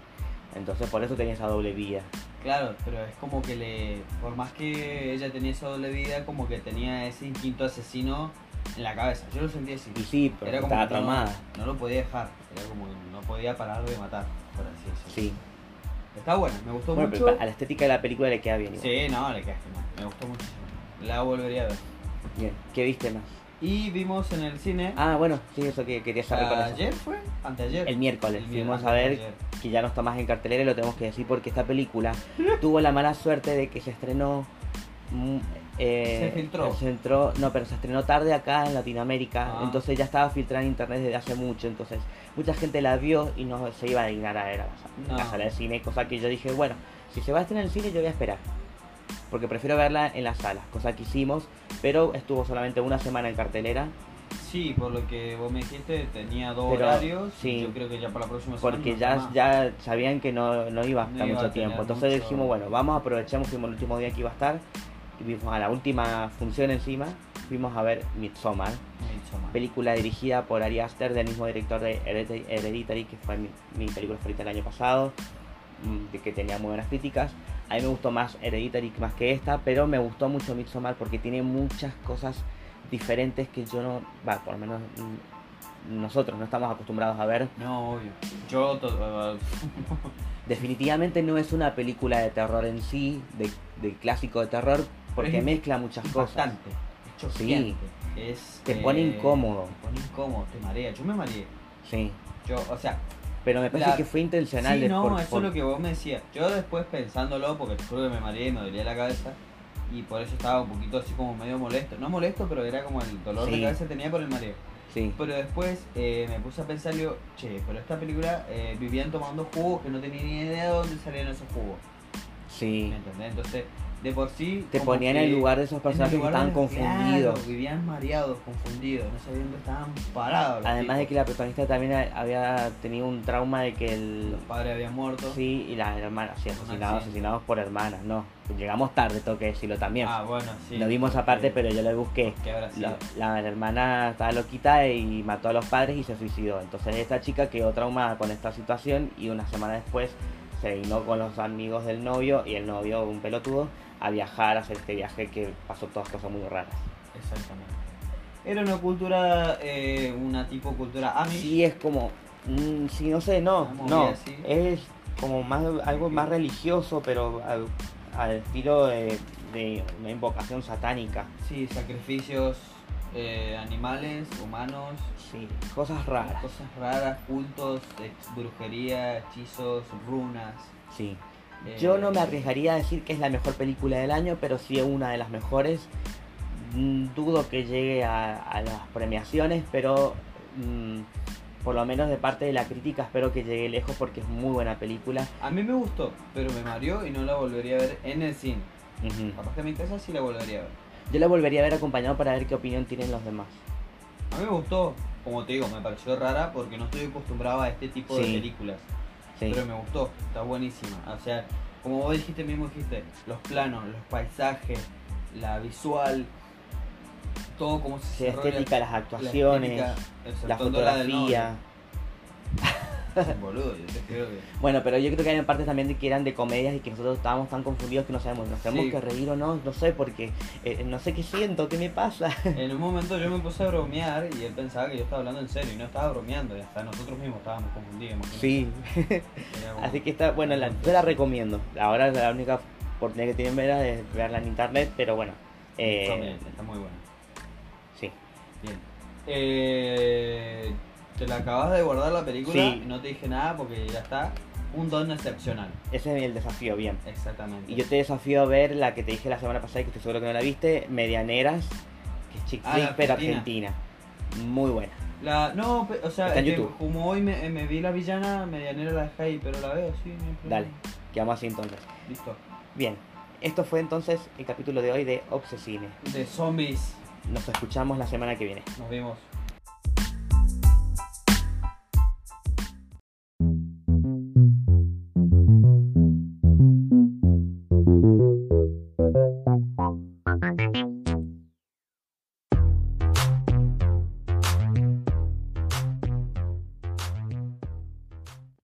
Entonces por eso tenía esa doble vida. Claro, pero es como que le... Por más que ella tenía esa doble vida, como que tenía ese instinto asesino en la cabeza. Yo lo sentí así. Y sí, pero Era como estaba que no- lo podía dejar. Era como que no podía parar de matar, por así decirlo. Sí. Está buena, me gustó Bueno, mucho. pero a la estética de la película le queda bien. igual. Sí, no, le queda genial. Me gustó muchísimo. La volvería a ver. Bien. ¿Qué viste más? Y vimos en el cine. Ah, bueno, sí, eso que quería saber con eso. ¿Ayer fue? ¿Anteayer? El miércoles fuimos a ver que ya no está más en cartelera y lo tenemos que decir porque esta película <laughs> tuvo la mala suerte de que se estrenó. mm, eh, Se filtró. se entró- no, pero se estrenó tarde acá en Latinoamérica, Ah. entonces ya estaba filtrada en internet desde hace mucho, entonces mucha gente la vio y no se iba a dignar a ver a la, sa- No. la sala de cine, cosa que yo dije, bueno, si se va a estrenar en el cine yo voy a esperar, porque prefiero verla en la sala, cosa que hicimos, pero estuvo solamente una semana en cartelera, Sí, por lo que vos me dijiste, tenía dos Pero, horarios. sí. Yo creo que ya para la próxima semana. porque no ya, más. ya sabían que no, no iba a No estar iba mucho a tiempo. Entonces mucho- dijimos, bueno, vamos, aprovechamos, fuimos el último día que iba a estar, y vimos a la última función encima, fuimos a ver Midsommar, Midsommar. película dirigida por Ari Aster, del mismo director de Heredit- Hereditary, que fue mi, mi película favorita el año pasado, mm, que tenía muy buenas críticas. A mí me gustó más Hereditary más que esta, pero me gustó mucho Midsommar porque tiene muchas cosas diferentes que yo no, va, por lo menos mm, nosotros no estamos acostumbrados a ver. No, obvio. Yo. to- <laughs> Definitivamente no es una película de terror en sí, de, de clásico de terror, porque Es mezcla muchas cosas. Bastante. Es Sí. Es, Te pone eh, incómodo. Te pone incómodo, te marea. Yo me mareé. Sí, Yo, o sea, pero me parece La- que fue intencional. sí, no, por- eso por- es lo que vos me decías. Yo después pensándolo, porque te juro que me mareé y me dolía la cabeza, y por eso estaba un poquito así como medio molesto. No molesto, pero era como el dolor Sí. de cabeza que tenía por el mareo. Sí, Pero después eh, me puse a pensar, digo, che, pero esta película eh, vivían tomando jugos que no tenía ni idea de dónde salían esos jugos. sí. ¿Me entendés? Entonces, de por sí. Te ponían en el lugar de esos personajes que estaban confundidos. Claro, vivían mareados, confundidos, no sabían dónde estaban parados. Además de que la protagonista también había tenido un trauma de que el... los padres habían muerto. Sí, y las hermanas, sí, asesinados, asesinados por hermanas, no. Llegamos tarde, tengo que decirlo también. Ah, bueno, sí. lo vimos aparte, pero yo lo busqué. ¿Qué habrá sido? La, la hermana estaba loquita y mató a los padres y se suicidó. Entonces esta chica quedó traumada con esta situación y una semana después se vino con los amigos del novio y el novio, un pelotudo, a viajar, a hacer este viaje que pasó todas cosas muy raras. Exactamente. Era una cultura, eh, una tipo cultura Amish. Sí, es como, mm, sí, no sé, no, no, es como más algo más religioso, pero al, al estilo de, de una invocación satánica. Sí, sacrificios eh, animales, humanos, Sí, cosas raras. cosas raras, cultos, brujería, hechizos, runas. Sí. Eh, Yo no me arriesgaría a decir que es la mejor película del año, pero sí es una de las mejores. Mm, Dudo que llegue a, a las premiaciones, pero mm, por lo menos de parte de la crítica espero que llegue lejos porque es muy buena película. A mí me gustó, pero me mareó y no la volvería a ver en el cine. Ujú. Capaz que en mi casa sí la volvería a ver. Yo la volvería a ver acompañado para ver qué opinión tienen los demás. A mí me gustó, como te digo, me pareció rara porque no estoy acostumbrado a este tipo de películas. Sí. Pero me gustó, está buenísima. O sea, como vos dijiste mismo dijiste, los planos, los paisajes, la visual, todo como se Sí, estética, las la actuaciones, estética, la exceptuando la fotografía. <laughs> Boludo, yo te creo que. Bueno, pero yo creo que hay partes también de que eran de comedias y que nosotros estábamos tan confundidos que no sabemos, nos tenemos Sí. que reír o no, no sé, porque eh, no sé qué siento, qué me pasa. En un <laughs> momento yo me puse a bromear y él pensaba que yo estaba hablando en serio y no estaba bromeando y hasta nosotros mismos estábamos confundidos. imagínate. Sí, <laughs> Era como- así que está, bueno, la, yo la recomiendo. Ahora la única oportunidad que tienen verla es verla en internet, pero bueno, eh, está muy buena. sí. Bien. Eh, te la acabas de guardar la película Sí. y no te dije nada porque ya está. Un don excepcional. Ese es el desafío, bien. Exactamente. Y yo te desafío a ver la que te dije la semana pasada y que estoy seguro que no la viste, Medianeras, que es chick Ah, flick, la pero argentina. Muy buena. La, no, o sea, Está en es que YouTube. como hoy me, me vi la villana, medianera la dejé ahí, pero la veo, sí, no. Dale, quedamos así entonces. Listo. Bien, esto fue entonces el capítulo de hoy de Obsesine. De zombies. Nos escuchamos la semana que viene. Nos vemos.